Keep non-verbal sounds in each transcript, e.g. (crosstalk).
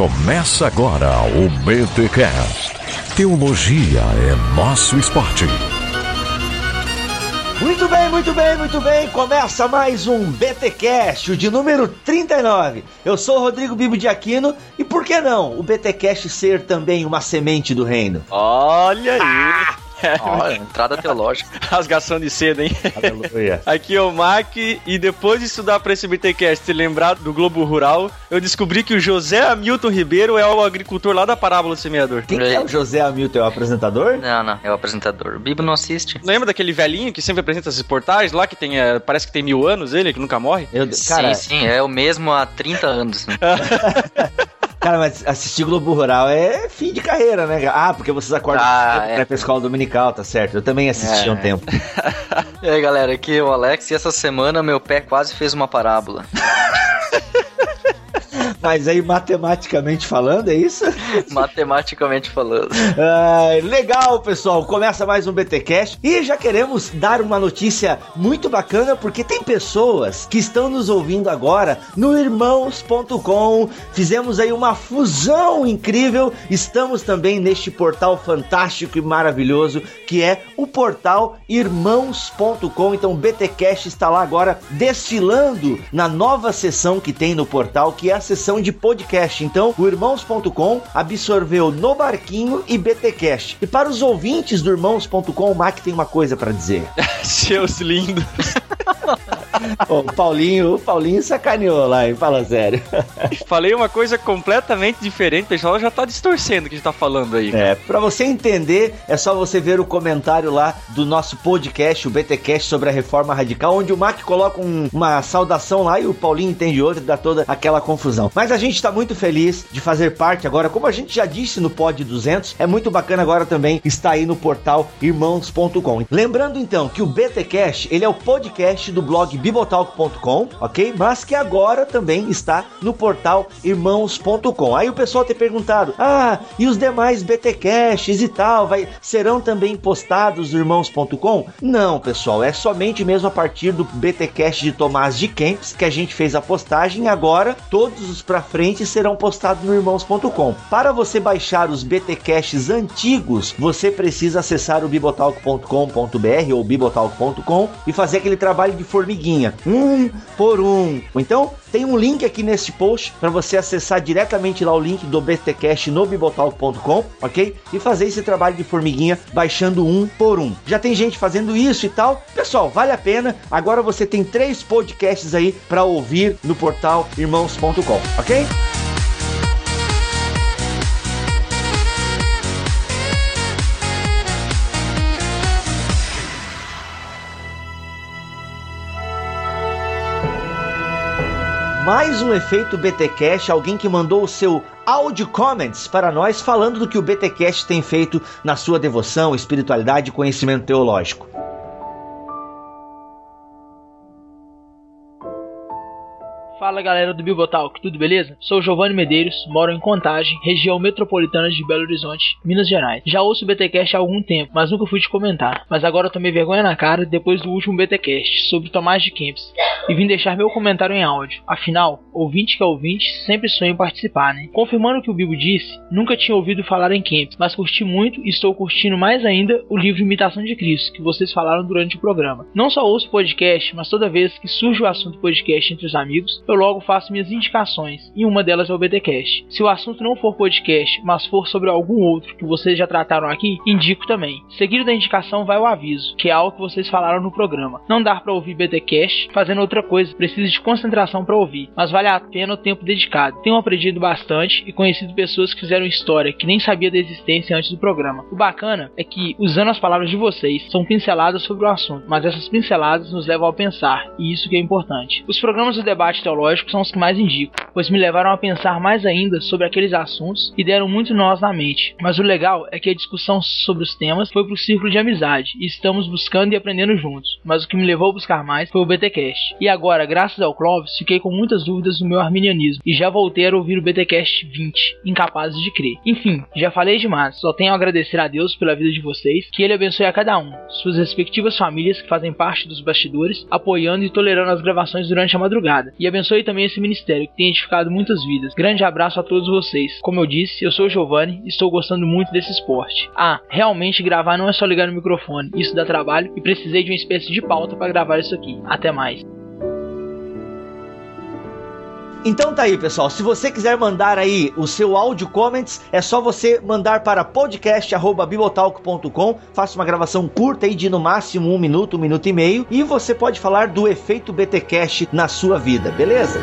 Começa agora o BTCast. Teologia é nosso esporte. Muito bem, muito bem, muito bem. Começa mais um BTcast, o de número 39. Eu sou o Rodrigo Bibo de Aquino e por que não o BTcast ser também uma semente do reino? Olha aí. Ah! (laughs) Olha, entrada teológica. (laughs) Rasgação de seda, hein? Aleluia. (laughs) Aqui é o Mac, e depois de estudar para esse BTcast e lembrar do Globo Rural, eu descobri que o José Hamilton Ribeiro é o agricultor lá da Parábola do Semeador. Quem que é o José Hamilton? É o apresentador? Não, não, é o apresentador. O Bibo não assiste. Lembra daquele velhinho que sempre apresenta esses portais lá, que tem, é, parece que tem mil anos ele, que nunca morre? Eu, cara, Sim, sim, é o mesmo há 30 anos. né? Cara, mas assistir Globo Rural é fim de carreira, né? Ah, porque vocês acordam Ah, é. pra escola dominical, tá certo. Eu também assisti É. um tempo. (laughs) E aí, galera, aqui é o Alex e essa semana meu pé quase fez uma parábola. (laughs) Mas aí, matematicamente falando, é isso? (laughs) Matematicamente falando. Ai, legal, pessoal. Começa mais um BTcast e já queremos dar uma notícia muito bacana porque tem pessoas que estão nos ouvindo agora no irmãos.com. Fizemos aí uma fusão incrível. Estamos também neste portal fantástico e maravilhoso que é o portal irmãos.com. Então o BTcast está lá agora desfilando na nova seção que tem no portal, que é a de podcast. Então, o irmãos.com absorveu no barquinho e BTcast. E para os ouvintes do irmãos.com, o Mac tem uma coisa para dizer. (laughs) Seus lindos. O Paulinho, o Paulinho sacaneou lá, hein? Fala sério. (laughs) Falei uma coisa completamente diferente, o pessoal já tá distorcendo o que a gente tá falando aí. É, para você entender, é só você ver o comentário lá do nosso podcast, o BTcast sobre a reforma radical, onde o Mac coloca um- uma saudação lá e o Paulinho entende outra e dá toda aquela confusão. Mas a gente está muito feliz de fazer parte agora, como a gente já disse no Pod 200, é muito bacana agora também estar aí no portal irmãos.com. Lembrando então que o BTcast, ele é o podcast do blog bibotalk.com, ok? Mas que agora também está no portal irmãos.com. Aí o pessoal tem perguntado: "Ah, e os demais BTcasts e tal, vai serão também postados no irmãos.com?" Não, pessoal, é somente mesmo a partir do BTcast de Tomás de Kempis que a gente fez a postagem agora todos os pra frente serão postados no irmãos.com. Para você baixar os BTcasts antigos, você precisa acessar o bibotalk.com.br ou bibotalk.com e fazer aquele trabalho de formiguinha, um por um. Então, tem um link aqui nesse post para você acessar diretamente lá o link do BTcast no bibotalk.com, ok? E fazer esse trabalho de formiguinha baixando um por um. Já tem gente fazendo isso e tal. Pessoal, vale a pena. Agora você tem três podcasts aí para ouvir no portal irmãos.com, ok? Mais um efeito BTcast, alguém que mandou o seu audio comments para nós falando do que o BTcast tem feito na sua devoção, espiritualidade e conhecimento teológico. Fala galera do Bibotalk, tudo beleza? Sou Giovanni Medeiros, moro em Contagem, região metropolitana de Belo Horizonte, Minas Gerais. Já ouço o BTcast há algum tempo, mas nunca fui te comentar. Mas agora eu tomei vergonha na cara depois do último BTcast sobre Tomás de Kempis e vim deixar meu comentário em áudio. Afinal, ouvinte que é ouvinte sempre sonha em participar, né? Confirmando o que o Bibo disse, nunca tinha ouvido falar em Kempis, mas curti muito e estou curtindo mais ainda o livro Imitação de Cristo que vocês falaram durante o programa. Não só ouço podcast, mas toda vez que surge o assunto podcast entre os amigos, eu logo faço minhas indicações, e uma delas é o BTcast. Se o assunto não for podcast, mas for sobre algum outro que vocês já trataram aqui, indico também. Seguido da indicação vai o aviso, que é algo que vocês falaram no programa. Não dá para ouvir BTcast fazendo outra coisa, precisa de concentração para ouvir, mas vale a pena o tempo dedicado. Tenho aprendido bastante e conhecido pessoas que fizeram história que nem sabia da existência antes do programa. O bacana é que, usando as palavras de vocês, são pinceladas sobre o assunto, mas essas pinceladas nos levam a pensar, e isso que é importante. Os programas do debate teológico são os que mais indico, pois me levaram a pensar mais ainda sobre aqueles assuntos e deram muito nós na mente. Mas o legal é que a discussão sobre os temas foi pro círculo de amizade e estamos buscando e aprendendo juntos. Mas o que me levou a buscar mais foi o BTcast. E agora, graças ao Clóvis, fiquei com muitas dúvidas no meu arminianismo e já voltei a ouvir o BTcast 20, incapazes de crer. Enfim, já falei demais, só tenho a agradecer a Deus pela vida de vocês, que ele abençoe a cada um, suas respectivas famílias que fazem parte dos bastidores, apoiando e tolerando as gravações durante a madrugada. E abençoe abençoe também esse ministério que tem edificado muitas vidas. Grande abraço a todos vocês. Como eu disse, eu sou o Giovanni e estou gostando muito desse esporte. Ah, realmente gravar não é só ligar no microfone, isso dá trabalho e precisei de uma espécie de pauta para gravar isso aqui. Até mais. Então tá aí, pessoal. Se você quiser mandar aí o seu áudio comments, é só você mandar para podcast@bibotalk.com. Faça uma gravação curta aí de no máximo um minuto, um minuto e meio, e você pode falar do efeito BTcast na sua vida, beleza?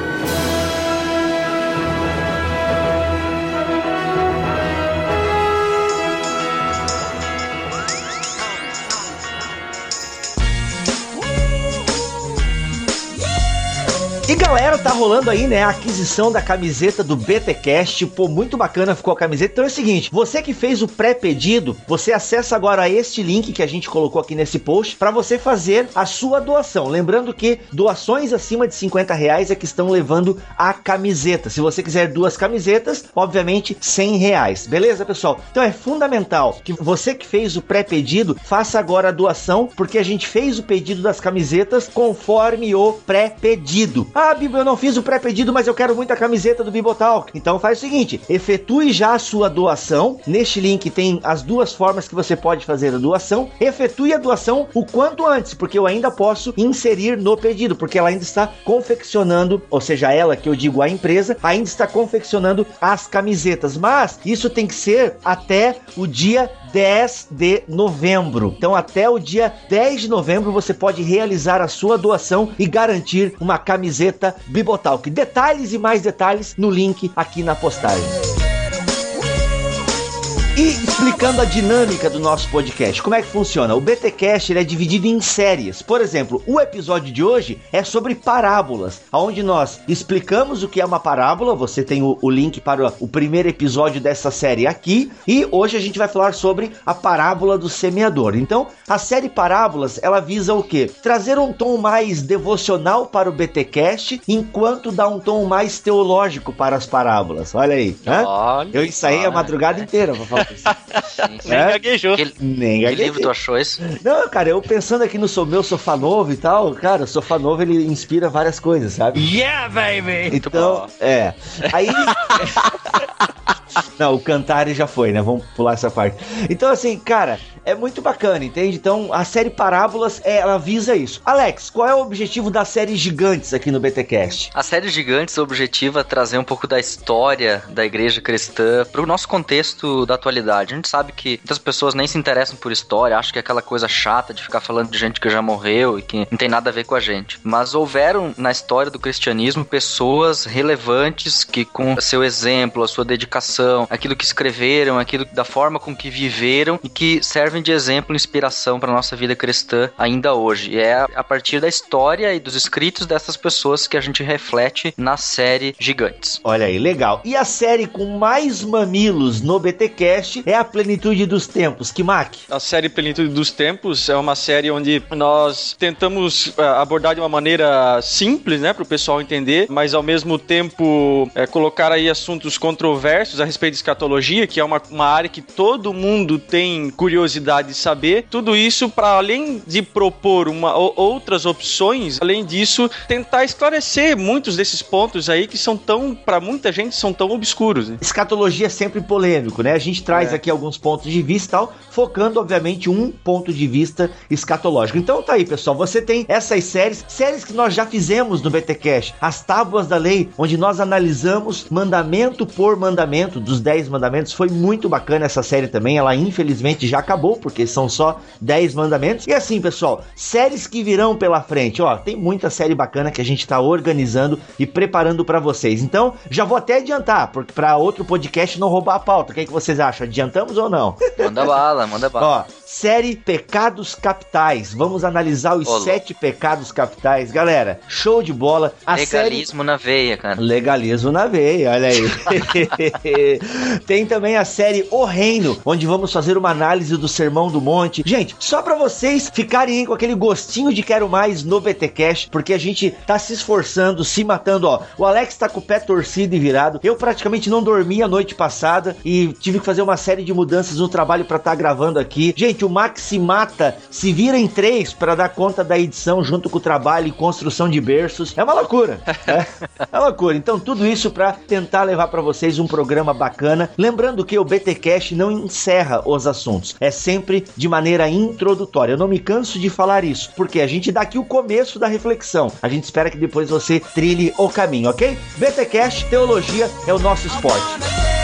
Tá rolando aí, né, a aquisição da camiseta do BTcast. Pô, muito bacana ficou a camiseta. Então é o seguinte, você que fez o pré-pedido, você acessa agora este link que a gente colocou aqui nesse post para você fazer a sua doação. Lembrando que doações acima de 50 reais é que estão levando a camiseta. Se você quiser duas camisetas, obviamente 100 reais. Beleza, pessoal? Então é fundamental que você que fez o pré-pedido faça agora a doação, porque a gente fez o pedido das camisetas conforme o pré-pedido. Ah, eu não fiz o pré-pedido, mas eu quero muito a camiseta do Bibotalk. Então faz o seguinte, efetue já a sua doação. Neste link tem as duas formas que você pode fazer a doação. Efetue a doação o quanto antes, porque eu ainda posso inserir no pedido, porque ela ainda está confeccionando, ou seja, ela que eu digo a empresa, ainda está confeccionando as camisetas. Mas isso tem que ser até o dia 10 de novembro. Então, até o dia 10 de novembro, você pode realizar a sua doação e garantir uma camiseta Bibotalk. Detalhes e mais detalhes no link aqui na postagem. E explicando a dinâmica do nosso podcast, como é que funciona? O BTcast ele é dividido em séries. Por exemplo, o episódio de hoje é sobre parábolas, onde nós explicamos o que é uma parábola. Você tem o, o link para o, primeiro episódio dessa série aqui. E hoje a gente vai falar sobre a parábola do semeador. Então, a série Parábolas ela visa o quê? Trazer um tom mais devocional para o BTcast, enquanto dá um tom mais teológico para as parábolas. Olha aí. Olha, Eu ensaiei a olha. madrugada inteira falar. Nem É? gaguejou. Que, Nem que gaguejei. livro tu achou isso? Não, cara, eu pensando aqui no meu sofá novo e tal, cara, o sofá novo ele inspira várias coisas, sabe? Yeah, baby! Então, é. Aí. (laughs) (laughs) Não, o Cantare já foi, né? Vamos pular essa parte. Então, assim, cara, é muito bacana, entende? Então, a série Parábolas, é, ela visa isso. Alex, qual é o objetivo da série Gigantes aqui no BTcast? A série Gigantes, o objetivo é trazer um pouco da história da igreja cristã para o nosso contexto da atualidade. A gente sabe que muitas pessoas nem se interessam por história, acham que é aquela coisa chata de ficar falando de gente que já morreu e que não tem nada a ver com a gente. Mas houveram na história do cristianismo pessoas relevantes que, com seu exemplo, a sua dedicação, aquilo que escreveram, aquilo da forma com que viveram e que servem de exemplo e inspiração para nossa vida cristã ainda hoje. E é a partir da história e dos escritos dessas pessoas que a gente reflete na série Gigantes. Olha aí, legal. E a série com mais mamilos no BTcast é a Plenitude dos Tempos. Que Mac? A série Plenitude dos Tempos é uma série onde nós tentamos eh, abordar de uma maneira simples, né, para o pessoal entender, mas ao mesmo tempo eh, colocar aí assuntos controversos a respeito de escatologia, que é uma, uma área que todo mundo tem curiosidade de saber. Tudo isso para além de propor uma, ou- outras opções, além disso, tentar esclarecer muitos desses pontos aí que são tão, para muita gente, são tão obscuros. Né? Escatologia é sempre polêmico, né? A gente traz É. aqui alguns pontos de vista e tal, focando, obviamente, um ponto de vista escatológico. Então tá aí, pessoal. Você tem essas séries, séries que nós já fizemos no BTCast, as tábuas da lei, onde nós analisamos mandamento por mandamento dos 10 mandamentos. Foi muito bacana essa série também. Ela infelizmente já acabou, porque são só 10 mandamentos. E assim, pessoal, séries que virão pela frente, ó, tem muita série bacana que a gente tá organizando e preparando pra vocês. Então, já vou até adiantar, porque para outro podcast não roubar a pauta. O que, é que vocês acham? Adiantamos ou não? Manda bala, manda bala. Ó, série Pecados Capitais. Vamos analisar os sete pecados capitais. Galera, show de bola. A série Legalismo na veia, cara. Legalismo na veia, olha aí. (laughs) Tem também a série O Reino, onde vamos fazer uma análise do Sermão do Monte. Gente, só pra vocês ficarem aí com aquele gostinho de quero mais no BTcast, porque a gente tá se esforçando, se matando, ó. O Alex tá com o pé torcido e virado. Eu praticamente não dormi a noite passada e tive que fazer uma série de mudanças no trabalho pra estar gravando aqui. Gente, Gente, o Max se mata, se vira em três para dar conta da edição junto com o trabalho e construção de berços. É uma loucura. é, (laughs) é uma loucura. Então, tudo isso para tentar levar para vocês um programa bacana. Lembrando que o BT Cash não encerra os assuntos. É sempre de maneira introdutória. Eu não me canso de falar isso, porque a gente dá aqui o começo da reflexão. A gente espera que depois você trilhe o caminho, ok? BT Cash, teologia é o nosso esporte.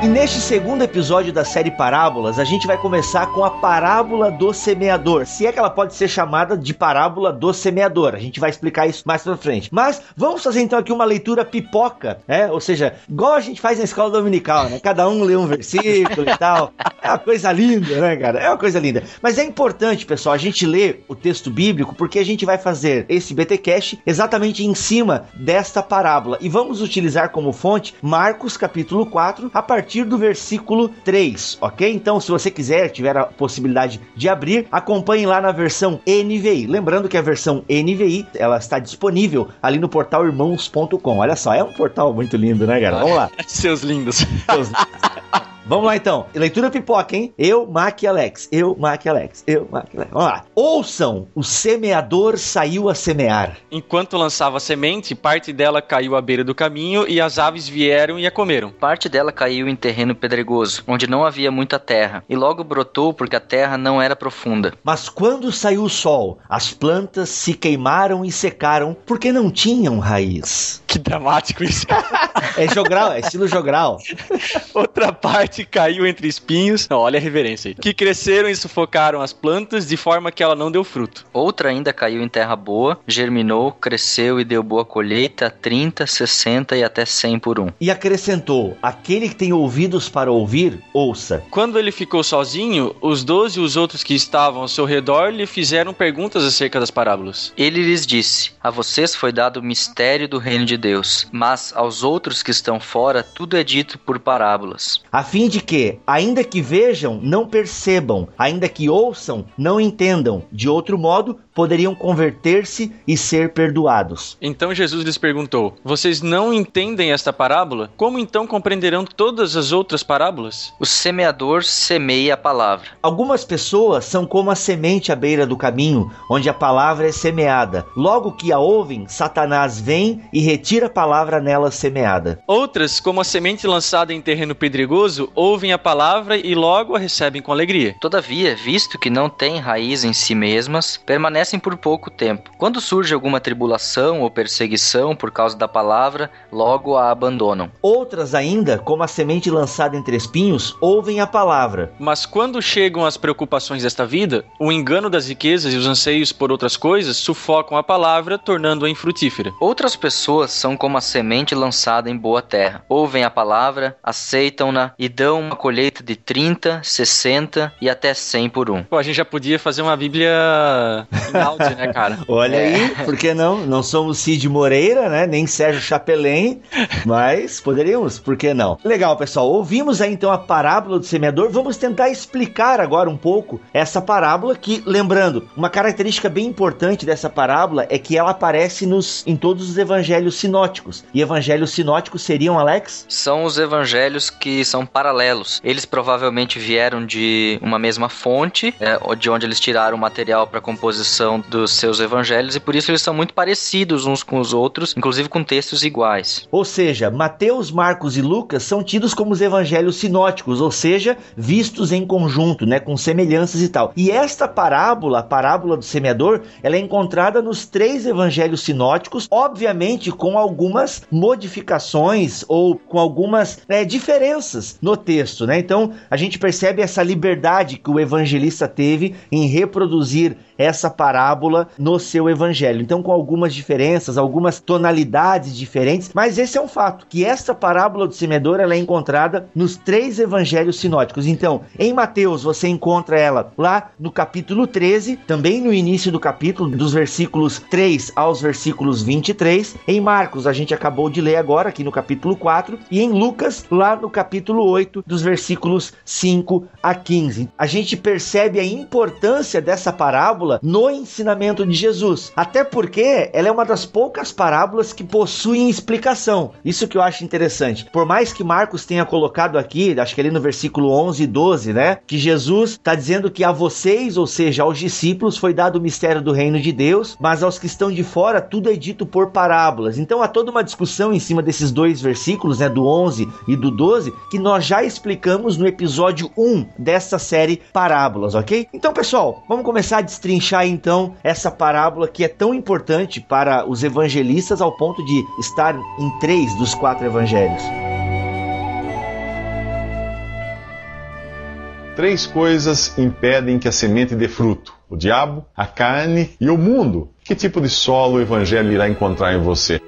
E neste segundo episódio da série Parábolas, a gente vai começar com a parábola do semeador. Se é que ela pode ser chamada de parábola do semeador. A gente vai explicar isso mais pra frente. Mas vamos fazer então aqui uma leitura pipoca, né? Ou seja, igual a gente faz na escola dominical, né? Cada um lê um versículo e tal. É uma coisa linda, né, cara? É uma coisa linda. Mas é importante, pessoal, a gente ler o texto bíblico porque a gente vai fazer esse BTcast exatamente em cima desta parábola. E vamos utilizar como fonte Marcos capítulo 4, a partir partir do versículo 3, ok? Então, se você quiser, tiver a possibilidade de abrir, acompanhe lá na versão NVI. Lembrando que a versão NVI, ela está disponível ali no portal irmãos.com. Olha só, é um portal muito lindo, né, cara? Vamos lá. (laughs) Seus lindos. Seus... (laughs) Vamos lá então. Leitura pipoca, hein? Eu, Mac e Alex. Eu, Mac e Alex. Eu, Mac e Alex. Vamos lá. Ouçam: o semeador saiu a semear. Enquanto lançava a semente, parte dela caiu à beira do caminho e as aves vieram e a comeram. Parte dela caiu em terreno pedregoso, onde não havia muita terra, e logo brotou porque a terra não era profunda. Mas quando saiu o sol, as plantas se queimaram e secaram porque não tinham raiz. Que dramático isso. é jogral, é estilo jogral. Outra parte caiu entre espinhos. Não, olha a reverência aí. Que cresceram e sufocaram as plantas de forma que ela não deu fruto. Outra ainda caiu em terra boa, germinou, cresceu e deu boa colheita, 30, 60 e até 100 por um. E acrescentou: Aquele que tem ouvidos para ouvir, ouça. Quando ele ficou sozinho, os doze e os outros que estavam ao seu redor lhe fizeram perguntas acerca das parábolas. Ele lhes disse: A vocês foi dado o mistério do reino de Deus, mas aos outros que estão fora, tudo é dito por parábolas. A fim de que, ainda que vejam, não percebam, ainda que ouçam, não entendam. De outro modo, poderiam converter-se e ser perdoados. Então Jesus lhes perguntou: Vocês não entendem esta parábola? Como então compreenderão todas as outras parábolas? O semeador semeia a palavra. Algumas pessoas são como a semente à beira do caminho, onde a palavra é semeada. Logo que a ouvem, Satanás vem e retira a palavra nela semeada. Outras, como a semente lançada em terreno pedregoso, ouvem a palavra e logo a recebem com alegria. Todavia, visto que não têm raiz em si mesmas, permanecem por pouco tempo. Quando surge alguma tribulação ou perseguição por causa da palavra, logo a abandonam. Outras ainda, como a semente lançada entre espinhos, ouvem a palavra. Mas quando chegam as preocupações desta vida, o engano das riquezas e os anseios por outras coisas sufocam a palavra, tornando-a infrutífera. Outras pessoas são como a semente lançada em boa terra. Ouvem a palavra, aceitam-na e dão dão uma colheita de 30, 60 e até 100 por um. Pô, a gente já podia fazer uma Bíblia né, cara? (laughs) Olha é. aí, por que não? Não somos Cid Moreira, né? Nem Sérgio Chapelin, mas poderíamos, por que não? Legal, pessoal. Ouvimos aí então a parábola do semeador. Vamos tentar explicar agora um pouco essa parábola que, lembrando, uma característica bem importante dessa parábola é que ela aparece nos em todos os evangelhos sinóticos. E evangelhos sinóticos seriam, Alex? São os evangelhos que são paralelos paralelos. Eles provavelmente vieram de uma mesma fonte, é, de onde eles tiraram o material para composição dos seus evangelhos, e por isso eles são muito parecidos uns com os outros, inclusive com textos iguais. Ou seja, Mateus, Marcos e Lucas são tidos como os evangelhos sinóticos, ou seja, vistos em conjunto, né, com semelhanças e tal. E esta parábola, a parábola do semeador, ela é encontrada nos três evangelhos sinóticos, obviamente com algumas modificações ou com algumas né, diferenças no texto, né? Então a gente percebe essa liberdade que o evangelista teve em reproduzir essa parábola no seu evangelho. Então, com algumas diferenças, algumas tonalidades diferentes, mas esse é um fato, que esta parábola do semeador ela é encontrada nos três evangelhos sinóticos. Então, em Mateus você encontra ela lá no capítulo 13, também no início do capítulo, dos versículos 3 aos versículos 23. Em Marcos, a gente acabou de ler agora, aqui no capítulo 4, e em Lucas, lá no capítulo 8, dos versículos 5 a 15. A gente percebe a importância dessa parábola no ensinamento de Jesus, até porque ela é uma das poucas parábolas que possuem explicação. Isso que eu acho interessante. Por mais que Marcos tenha colocado aqui, acho que ali no versículo 11 e 12, né, que Jesus está dizendo que a vocês, ou seja, aos discípulos, foi dado o mistério do reino de Deus, mas aos que estão de fora, tudo é dito por parábolas. Então há toda uma discussão em cima desses dois versículos, né, do 11 e do 12, que nós já explicamos no episódio 1 dessa série Parábolas, ok? Então, pessoal, vamos começar a destrinchar então essa parábola que é tão importante para os evangelistas ao ponto de estar em três dos quatro evangelhos. Três coisas impedem que a semente dê fruto: o diabo, a carne e o mundo. Que tipo de solo o evangelho irá encontrar em você?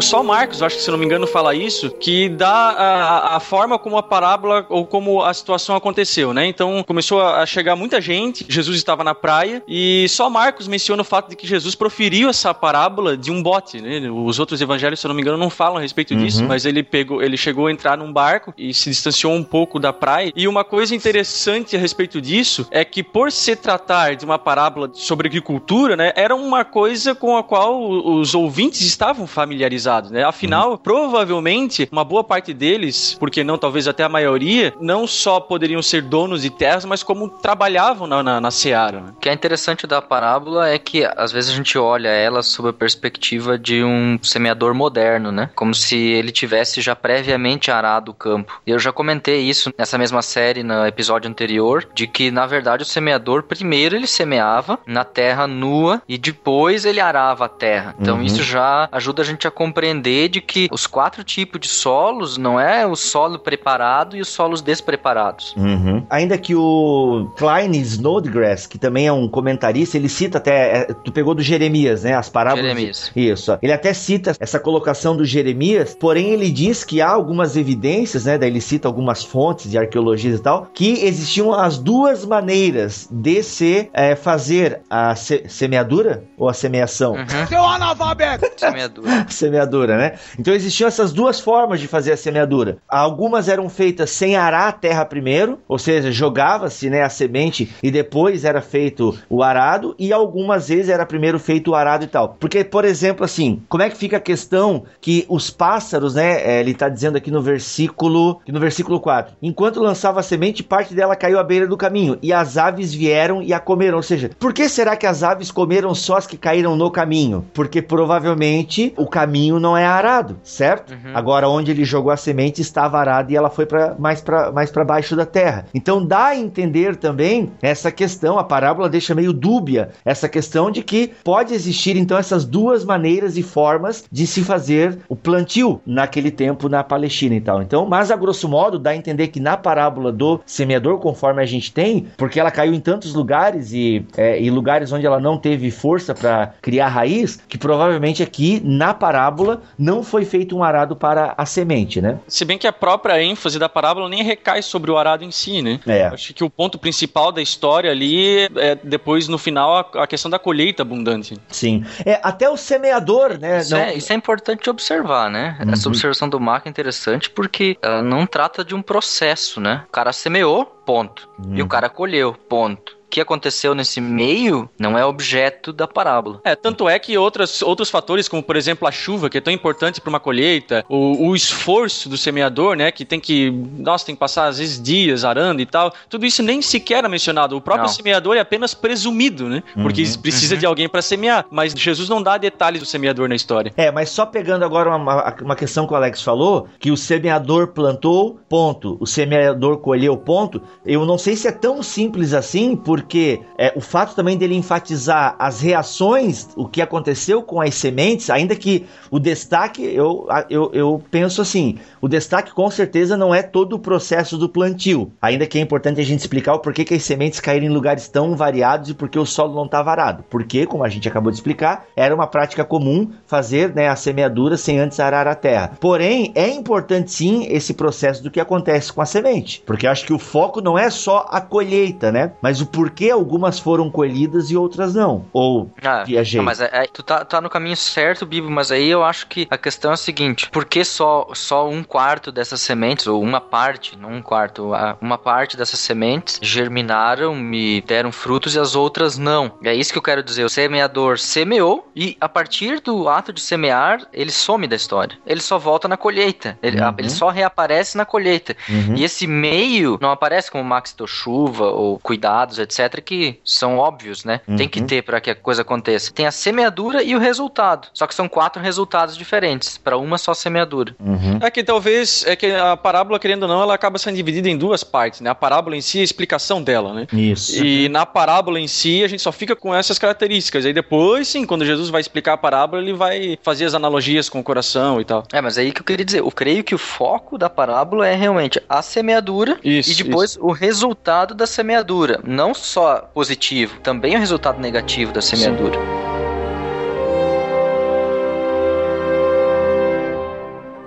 Só Marcos, acho que se não me engano, fala isso, que dá a, a, forma como a parábola ou como a situação aconteceu, né? Então começou a chegar muita gente, Jesus estava na praia e só Marcos menciona o fato de que Jesus proferiu essa parábola de um bote, né? Os outros evangelhos, se eu não me engano, não falam a respeito uhum. disso, mas ele pegou, ele chegou a entrar num barco e se distanciou um pouco da praia. E uma coisa interessante a respeito disso é que por se tratar de uma parábola sobre agricultura, né, era uma coisa com a qual os ouvintes estavam familiarizados né? Afinal, uhum. provavelmente, uma boa parte deles, porque não talvez até a maioria, não só poderiam ser donos de terras, mas como trabalhavam na, na, na seara. Né? O que é interessante da parábola é que às vezes a gente olha ela sob a perspectiva de um semeador moderno, né? Como se ele tivesse já previamente arado o campo. E eu já comentei isso nessa mesma série, no episódio anterior, de que na verdade o semeador primeiro ele semeava na terra nua e depois ele arava a terra. Então uhum. isso já ajuda a gente a compreender de que os quatro tipos de solos não é o solo preparado e os solos despreparados. Uhum. Ainda que o Klein Snodgrass, que também é um comentarista, ele cita até, é, tu pegou do Jeremias, né, as parábolas. Jeremias. Isso. Ele até cita essa colocação do Jeremias, porém ele diz que há algumas evidências, né, daí ele cita algumas fontes de arqueologia e tal, que existiam as duas maneiras de se é, fazer a se semeadura ou a semeação. Uhum. Seu analfabeto! Semeadura. (laughs) semeadura, né? Então existiam essas duas formas de fazer a semeadura. Algumas eram feitas sem arar a terra primeiro, ou seja, jogava-se né, a semente e depois era feito o arado, e algumas vezes era primeiro feito o arado e tal. Porque, por exemplo, assim, como é que fica a questão que os pássaros, né? É, ele está dizendo aqui no versículo, no versículo 4: enquanto lançava a semente, parte dela caiu à beira do caminho, e as aves vieram e a comeram. Ou seja, por que será que as aves comeram só as que caíram no caminho? Porque provavelmente o caminho caminho não é arado, certo? Uhum. Agora, onde ele jogou a semente estava arado e ela foi para mais para mais baixo da terra. Então dá a entender também essa questão, a parábola deixa meio dúbia essa questão de que pode existir então essas duas maneiras e formas de se fazer o plantio naquele tempo na Palestina e tal. Então, mas a grosso modo dá a entender que na parábola do semeador, conforme a gente tem, porque ela caiu em tantos lugares e, é, e lugares onde ela não teve força para criar raiz, que provavelmente aqui na parábola parábola não foi feito um arado para a semente, né? Se bem que a própria ênfase da parábola nem recai sobre o arado em si, né? É. Acho que o ponto principal da história ali é depois, no final, a, a questão da colheita abundante. Sim. É, até o semeador, né? Isso, não... é, isso é importante observar, né? Uhum. Essa observação do Marco é interessante porque ela não trata de um processo, né? O cara semeou, ponto. Uhum. E o cara colheu, ponto que aconteceu nesse meio não é objeto da parábola. É, tanto é que outras, outros fatores, como por exemplo a chuva, que é tão importante para uma colheita, o, o, esforço do semeador, né, que tem que, nossa, tem que passar às vezes dias arando e tal, tudo isso nem sequer é mencionado. O próprio não. semeador é apenas presumido, né, uhum, porque precisa uhum. de alguém para semear, mas Jesus não dá detalhes do semeador na história. É, mas só pegando agora uma, uma questão que o Alex falou, que o semeador plantou, ponto, o semeador colheu, ponto, eu não sei se é tão simples assim, por porque é, o fato também dele enfatizar as reações, o que aconteceu com as sementes, ainda que o destaque, eu, eu, eu penso assim, o destaque com certeza não é todo o processo do plantio, ainda que é importante a gente explicar o porquê que as sementes caíram em lugares tão variados e porque o solo não está varado. Porque, como a gente acabou de explicar, era uma prática comum fazer né, a semeadura sem antes arar a terra. Porém, é importante sim esse processo do que acontece com a semente, porque acho que o foco não é só a colheita, né? Mas o porquê algumas foram colhidas e outras não. Ou ah, viajei. Mas é, é, tu tá, tá no caminho certo, Bibo, mas aí eu acho que a questão é a seguinte: por que só, só um quarto dessas sementes, ou uma parte, não um quarto, uma parte dessas sementes germinaram, me deram frutos e as outras não? É isso que eu quero dizer. O semeador semeou e a partir do ato de semear, ele some da história. Ele só volta na colheita. Ele, uhum. ele só reaparece na colheita. Uhum. E esse meio não aparece como Max chuva ou cuidados, etc., que são óbvios, né? Uhum. Tem que ter para que a coisa aconteça. Tem a semeadura e o resultado. Só que são quatro resultados diferentes para uma só semeadura. Uhum. É que talvez é que a parábola, querendo ou não, ela acaba sendo dividida em duas partes, né? A parábola em si e a explicação dela, né? Isso. E na parábola em si, a gente só fica com essas características. Aí depois, sim, quando Jesus vai explicar a parábola, ele vai fazer as analogias com o coração e tal. É, mas aí que eu queria dizer, eu creio que o foco da parábola é realmente a semeadura isso, e depois isso. o resultado da semeadura. Não só positivo, também o resultado negativo da semeadura. Sim.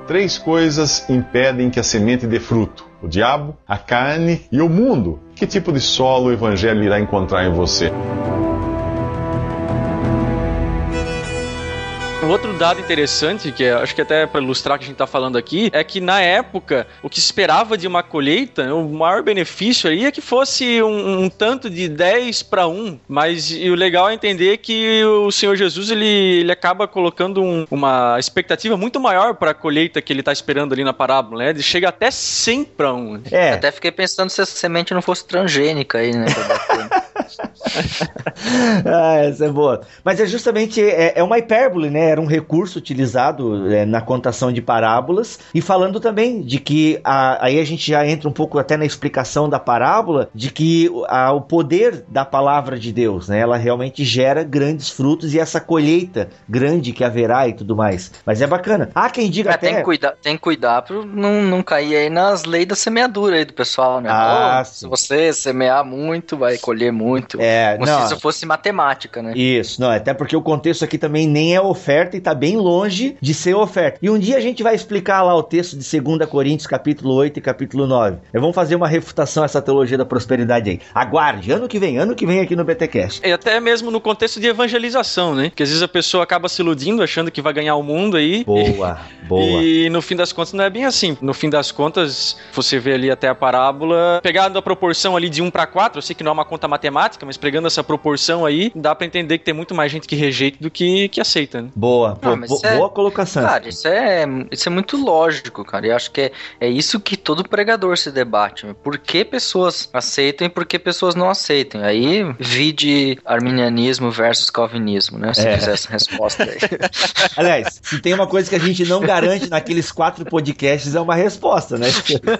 Três coisas impedem que a semente dê fruto: o diabo, a carne e o mundo. Que tipo de solo o evangelho irá encontrar em você? Um outro dado interessante, que é, acho que até para ilustrar o que a gente está falando aqui, é que na época, o que se esperava de uma colheita, o maior benefício aí é que fosse um, um tanto de 10 para 1. Mas o legal é entender que o Senhor Jesus ele, ele acaba colocando um, uma expectativa muito maior para a colheita que ele está esperando ali na parábola, né? Ele chega até 100 para 1. É. Até fiquei pensando se essa semente não fosse transgênica aí, né? (laughs) (laughs) ah, essa é boa. Mas é justamente é, é uma hipérbole, né? Era um recurso utilizado é, na contação de parábolas e falando também de que a, aí a gente já entra um pouco até na explicação da parábola de que a, o poder da palavra de Deus, né? Ela realmente gera grandes frutos e essa colheita grande que haverá e tudo mais. Mas é bacana. Há quem diga é, até tem que cuidar, tem que cuidar para não, não cair aí nas leis da semeadura aí do pessoal, né? Ah, oh, se você semear muito, vai colher muito muito. É, Como não, se isso fosse matemática, né? Isso, não, até porque o contexto aqui também nem é oferta e tá bem longe de ser oferta. E um dia a gente vai explicar lá o texto de 2 Coríntios, capítulo 8 e capítulo 9. Eu vamos fazer uma refutação a essa teologia da prosperidade aí. Aguarde, ano que vem, ano que vem aqui no BTcast. E até mesmo no contexto de evangelização, né? Que às vezes a pessoa acaba se iludindo, achando que vai ganhar o mundo aí. Boa, e, (laughs) boa. E no fim das contas não é bem assim. No fim das contas, você vê ali até a parábola, pegando a proporção ali de 1 para 4, eu sei que não é uma conta matemática, mas pegando essa proporção aí, dá para entender que tem muito mais gente que rejeita do que, que aceita, né? Boa, Não, bo é, boa colocação. Cara, isso é, isso é muito lógico, cara. Eu acho que é, é isso que todo pregador se debate. Por que pessoas aceitam e por que pessoas não aceitam? Aí, vide arminianismo versus calvinismo, né? Se é. quiser essa resposta aí. (laughs) Aliás, se tem uma coisa que a gente não garante naqueles quatro podcasts, é uma resposta, né?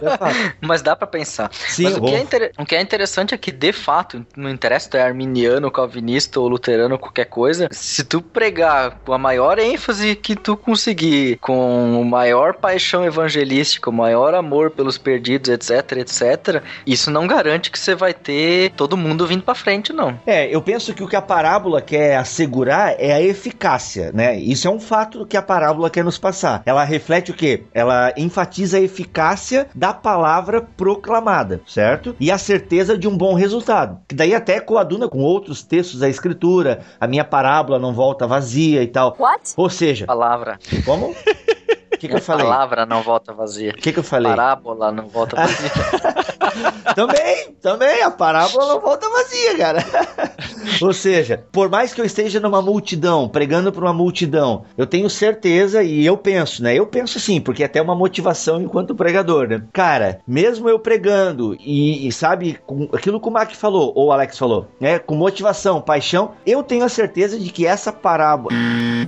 (laughs) Mas dá para pensar. Sim, Mas o que, é o que é interessante é que, de fato, não interessa tu é arminiano, calvinista ou luterano, qualquer coisa, se tu pregar com a maior ênfase que tu conseguir, com o maior paixão evangelística, o maior amor pelos perdidos, etc, etc, isso não garante que você vai ter todo mundo vindo para frente, não. É, eu penso que o que a parábola quer assegurar é a eficácia, né? Isso é um fato que a parábola quer nos passar. Ela reflete o quê? Ela enfatiza a eficácia da palavra proclamada, certo? E a certeza de um bom resultado. Que daí até coaduna com outros textos da escritura, a minha parábola não volta vazia e tal. What? Ou seja, palavra. Como? (laughs) que, que eu falei? palavra não volta vazia. O que, que eu falei? Parábola não volta vazia. (laughs) também, também, a parábola não volta vazia, cara. (laughs) Ou seja, por mais que eu esteja numa multidão, pregando para uma multidão, eu tenho certeza e eu penso, né? Eu penso sim, porque é até uma motivação enquanto pregador, né? Cara, mesmo eu pregando e, e sabe, com, aquilo que o Mac falou, ou o Alex falou, né? Com motivação, paixão, eu tenho a certeza de que essa parábola,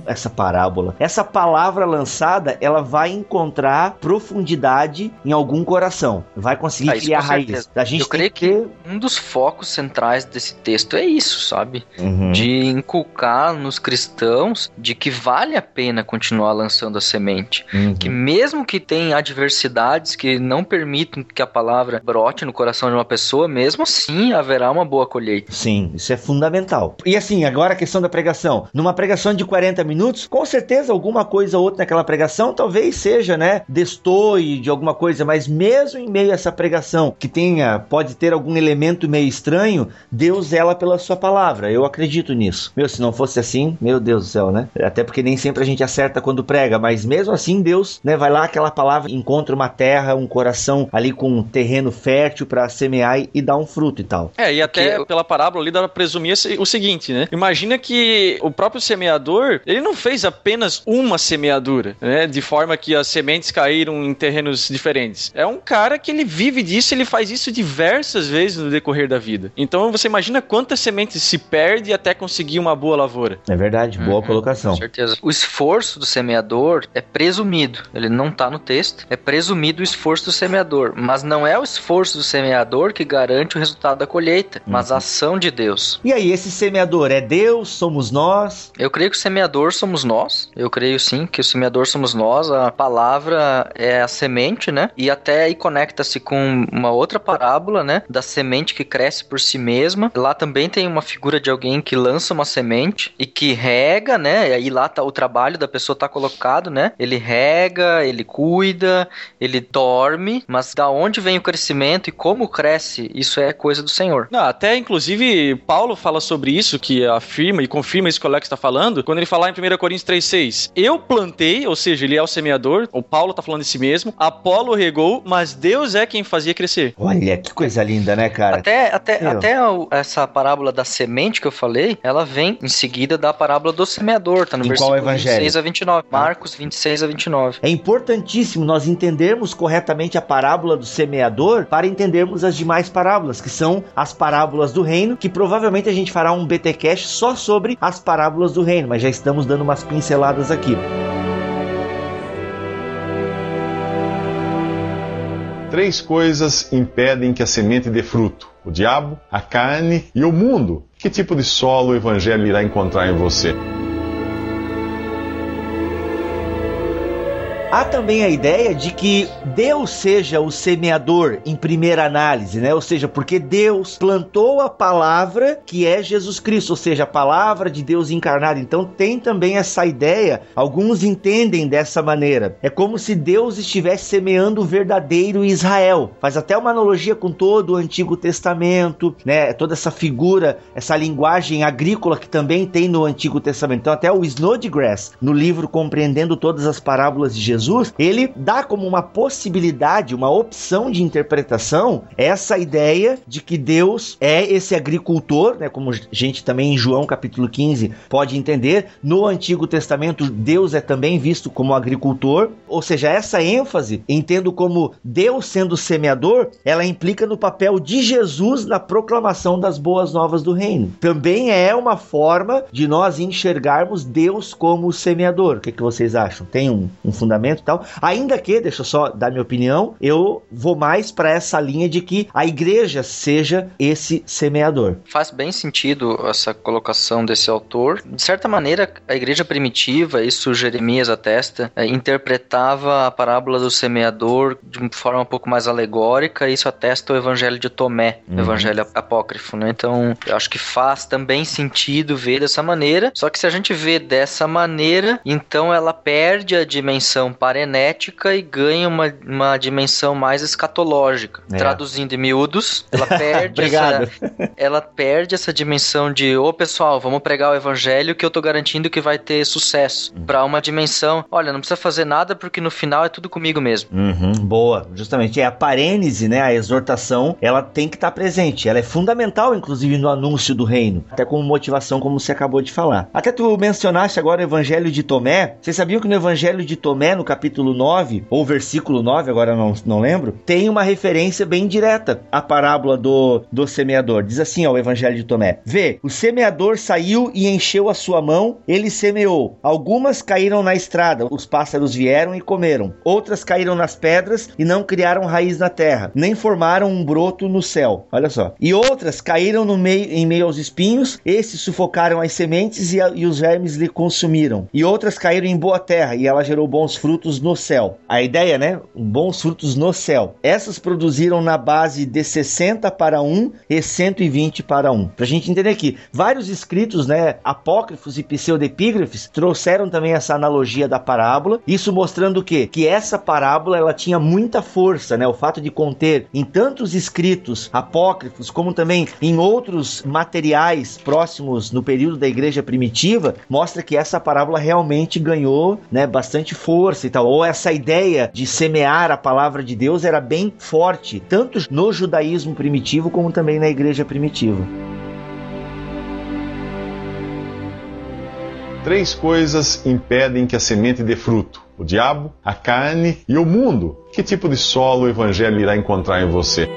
essa parábola, essa palavra lançada, ela vai encontrar profundidade em algum coração. Vai conseguir Ah, criar raiz. A gente Eu creio que ter... Um dos focos centrais desse texto é isso, sabe? Uhum. De inculcar nos cristãos de que vale a pena continuar lançando a semente. Uhum. Que mesmo que tenha adversidades que não permitam que a palavra brote no coração de uma pessoa, mesmo assim haverá uma boa colheita. Sim, isso é fundamental. E assim, agora a questão da pregação. Numa pregação de 40 minutos, com certeza alguma coisa ou outra naquela pregação talvez seja, né, destoie de alguma coisa, mas mesmo em meio a essa pregação que tenha, pode ter algum elemento meio estranho, Deus ela pela sua palavra. Eu acredito nisso. Meu, se não fosse assim, meu Deus do céu, né? Até porque nem sempre a gente acerta quando prega, mas mesmo assim Deus, né, vai lá aquela palavra encontra uma terra, um coração ali com um terreno fértil para semear e dar um fruto e tal. É, e até Porque- pela parábola ali dá pra presumir o seguinte, né? Imagina que o próprio semeador, ele não fez apenas uma semeadura, né? De forma que as sementes caíram em terrenos diferentes. É um cara que ele vive disso, ele faz isso diversas vezes no decorrer da vida. Então você imagina quantas sementes se perde até conseguir uma boa lavoura. É verdade, boa Uhum, colocação. Com certeza. O esforço do semeador é presumido. Ele não tá no texto. É presumido o esforço do semeador. Mas não é o esforço do semeador que garante o resultado da colheita, mas a ação de Deus. E aí, esse semeador é Deus? Somos nós? Eu creio que o semeador somos nós. Eu creio sim que o semeador somos nós. A palavra é a semente, né? E até aí conecta-se com uma outra parábola, né? Da semente que cresce por si mesma. Lá também tem uma figura de alguém que lança uma semente e que rega, né? E aí lá tá o trabalho da pessoa tá colocado, né? Ele rega, ele cuida, ele dorme, mas da onde vem o crescimento e como cresce, isso é coisa do Senhor. Não, até inclusive Paulo fala sobre isso, que afirma e confirma isso que o Alex está falando, quando ele fala em 1 Coríntios 3,6. Eu plantei, ou seja, ele é o semeador, o Paulo está falando de si mesmo, Apolo regou, mas Deus é quem fazia crescer. Olha, que coisa linda, né, cara? Até, até, até essa parábola da semente que eu falei, ela vem em seguida da parábola do semeador, tá no Em qual versículo evangelho? 26 a 29. Marcos 26 a 29. É importantíssimo nós entendermos corretamente a parábola do semeador para entendermos as demais parábolas, que são as parábolas do reino, que provavelmente a gente fará um BTcast só sobre as parábolas do reino, mas já estamos dando umas pinceladas aqui. Três coisas impedem que a semente dê fruto: o diabo, a carne e o mundo. Que tipo de solo o evangelho irá encontrar em você? Há também a ideia de que Deus seja o semeador em primeira análise, né? Ou seja, porque Deus plantou a palavra que é Jesus Cristo, ou seja, a palavra de Deus encarnada. Então tem também essa ideia, alguns entendem dessa maneira. É como se Deus estivesse semeando o verdadeiro Israel. Faz até uma analogia com todo o Antigo Testamento, né? Toda essa figura, essa linguagem agrícola que também tem no Antigo Testamento. Então até o Snodgrass, no livro Compreendendo Todas as Parábolas de Jesus, ele dá como uma possibilidade, uma opção de interpretação, essa ideia de que Deus é esse agricultor, né, como a gente também em João capítulo 15 pode entender, no Antigo Testamento Deus é também visto como agricultor, ou seja, essa ênfase, entendo como Deus sendo semeador, ela implica no papel de Jesus na proclamação das boas novas do reino. Também é uma forma de nós enxergarmos Deus como o semeador. O que, que vocês acham? Tem um, um fundamento e tal? Ainda que, deixa eu só dar minha opinião, eu vou mais para essa linha de que a igreja seja esse semeador. Faz bem sentido essa colocação desse autor. De certa maneira, a igreja primitiva, isso Jeremias atesta, eh, interpretava a parábola do semeador de uma forma um pouco mais alegórica, e isso atesta o evangelho de Tomé, o evangelho apócrifo, né? Então, eu acho que faz também sentido ver dessa maneira, só que se a gente vê dessa maneira, então ela perde a dimensão parenética e ganha uma, uma dimensão mais escatológica. É. Traduzindo em miúdos, ela (laughs) perde essa (laughs) ela perde essa dimensão de, ô pessoal, vamos pregar o evangelho que eu tô garantindo que vai ter sucesso. Pra uma dimensão, olha, não precisa fazer nada porque no final é tudo comigo mesmo. Uhum, boa, justamente. É a parênese, né? A exortação, ela tem que estar presente. Ela é fundamental, inclusive, no anúncio do reino. Até como motivação, como você acabou de falar. Até tu mencionaste agora o evangelho de Tomé. Vocês sabiam que no evangelho de Tomé, no capítulo 9, ou versículo 9, agora não, não lembro, tem uma referência bem direta à parábola do, do semeador. Diz assim ao Evangelho de Tomé: Vê, o semeador saiu e encheu a sua mão, ele semeou. Algumas caíram na estrada, os pássaros vieram e comeram. Outras caíram nas pedras e não criaram raiz na terra, nem formaram um broto no céu. Olha só. E outras caíram no meio, em meio aos espinhos, esses sufocaram as sementes e, a, e os vermes lhe consumiram. E outras caíram em boa terra e ela gerou bons frutos no céu. A ideia, né? Bons frutos no céu. Essas produziram na base de 60 para 1 e 120 para 1. Pra gente entender aqui, vários escritos, né, apócrifos e pseudepígrafes trouxeram também essa analogia da parábola, isso mostrando o quê? Que essa parábola ela tinha muita força, né? O fato de conter em tantos escritos apócrifos como também em outros materiais próximos no período da igreja primitiva, mostra que essa parábola realmente ganhou, né, bastante força e tal. Ou essa ideia de semear a palavra de Deus era bem forte, tanto no judaísmo primitivo como também na igreja primitiva. Três coisas impedem que a semente dê fruto: o diabo, a carne e o mundo. Que tipo de solo o evangelho irá encontrar em você?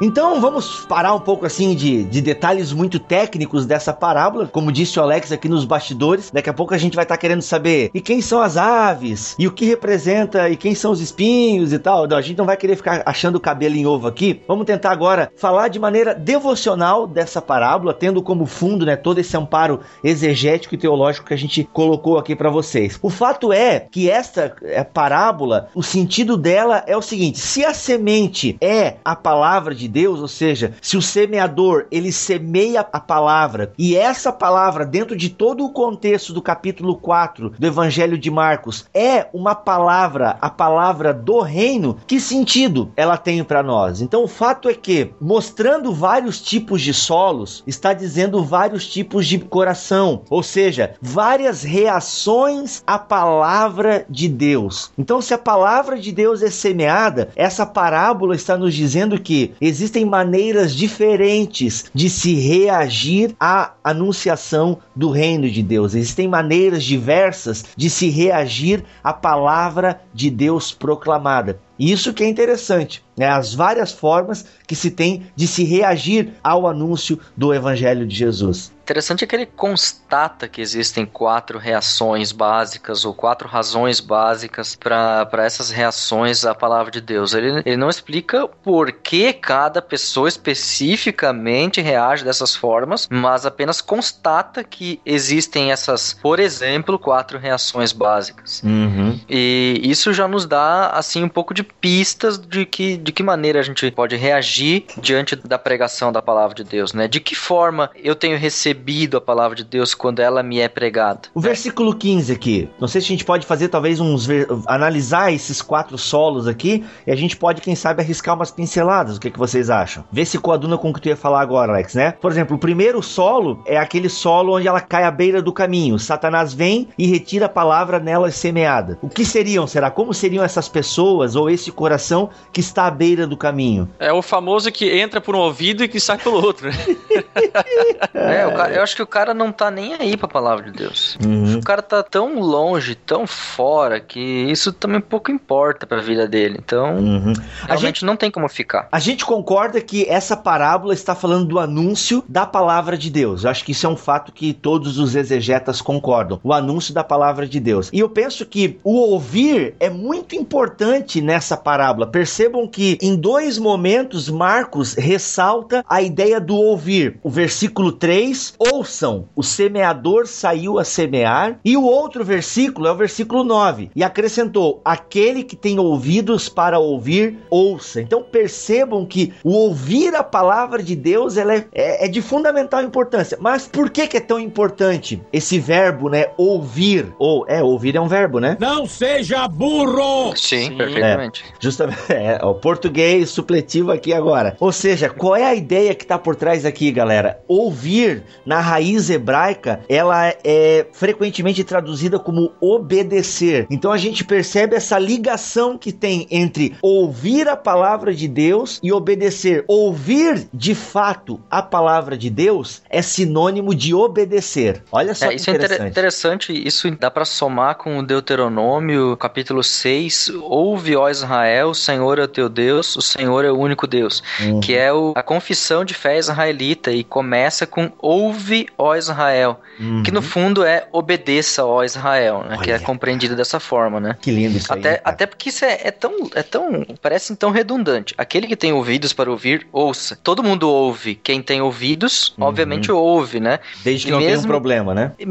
Então vamos parar um pouco assim de, de detalhes muito técnicos dessa parábola. Como disse o Alex aqui nos bastidores, daqui a pouco a gente vai estar tá querendo saber e quem são as aves, e o que representa, e quem são os espinhos e tal. Não, a gente não vai querer ficar achando cabelo em ovo aqui. Vamos tentar agora falar de maneira devocional dessa parábola, tendo como fundo né, todo esse amparo exegético e teológico que a gente colocou aqui para vocês. O fato é que esta é, parábola, o sentido dela é o seguinte: se a semente é a palavra de Deus, ou seja, se o semeador ele semeia a palavra e essa palavra dentro de todo o contexto do capítulo 4 do Evangelho de Marcos é uma palavra, a palavra do reino, que sentido ela tem para nós? Então o fato é que mostrando vários tipos de solos, está dizendo vários tipos de coração, ou seja, várias reações à palavra de Deus. Então se a palavra de Deus é semeada, essa parábola está nos dizendo que existem maneiras diferentes de se reagir à anunciação do reino de Deus. Existem maneiras diversas de se reagir à palavra de Deus proclamada. Isso que é interessante, né? As várias formas que se tem de se reagir ao anúncio do Evangelho de Jesus. Interessante é que ele constata que existem quatro reações básicas ou quatro razões básicas para essas reações à palavra de Deus. Ele, ele não explica por que cada pessoa especificamente reage dessas formas, mas apenas constata que existem essas, por exemplo, quatro reações básicas. Uhum. E isso já nos dá assim um pouco de pistas de que, de que maneira a gente pode reagir diante da pregação da palavra de Deus, né? De que forma eu tenho recebido a palavra de Deus quando ela me é pregada. O versículo 15 aqui, não sei se a gente pode fazer talvez uns analisar esses quatro solos aqui e a gente pode quem sabe arriscar umas pinceladas. O que, que vocês acham? Vê se coaduna com o que tu ia falar agora, Alex, né? Por exemplo, o primeiro solo é aquele solo onde ela cai à beira do caminho. Satanás vem e retira a palavra nela semeada. O que seriam, será? Como seriam essas pessoas ou esse coração que está à beira do caminho. É o famoso que entra por um ouvido e que sai pelo outro. (laughs) é, cara, eu acho que o cara não tá nem aí pra palavra de Deus. Uhum. O cara tá tão longe, tão fora, que isso também pouco importa pra vida dele. Então, uhum. a gente não tem como ficar. A gente concorda que essa parábola está falando do anúncio da palavra de Deus. Eu acho que isso é um fato que todos os exegetas concordam. O anúncio da palavra de Deus. E eu penso que o ouvir é muito importante nessa parábola. Percebam que em dois momentos Marcos ressalta a ideia do ouvir. O versículo 3, ouçam, o semeador saiu a semear, e o outro versículo é o versículo 9, e acrescentou: aquele que tem ouvidos para ouvir, ouça. Então percebam que o ouvir a palavra de Deus ela é, é, é de fundamental importância. Mas por que, que é tão importante esse verbo, né? Ouvir. Ou, é, ouvir é um verbo, né? Não seja burro! Sim, Sim. perfeitamente. É, justamente. (laughs) É, português supletivo aqui agora. Ou seja, qual é a ideia que está por trás aqui, galera? Ouvir na raiz hebraica, ela é frequentemente traduzida como obedecer. Então a gente percebe essa ligação que tem entre ouvir a palavra de Deus e obedecer. Ouvir de fato a palavra de Deus é sinônimo de obedecer. Olha só É, que isso é interessante. inter- interessante, isso dá pra somar com o Deuteronômio, capítulo 6, ouve, ó Israel, o Senhor é o teu Deus, o Senhor é o único Deus, Uhum. que é o- a confissão de fé israelita e começa com ouve, ó Israel, Uhum. que no fundo é obedeça, ó Israel, né, que é compreendido dessa forma, né? Que lindo isso aí. Até, cara? até porque isso é, é tão, é tão. Parece tão redundante. Aquele que tem ouvidos para ouvir, ouça. Todo mundo ouve. Quem tem ouvidos, Uhum. obviamente ouve, né? Desde que e não tenha um mesmo- problema, né? E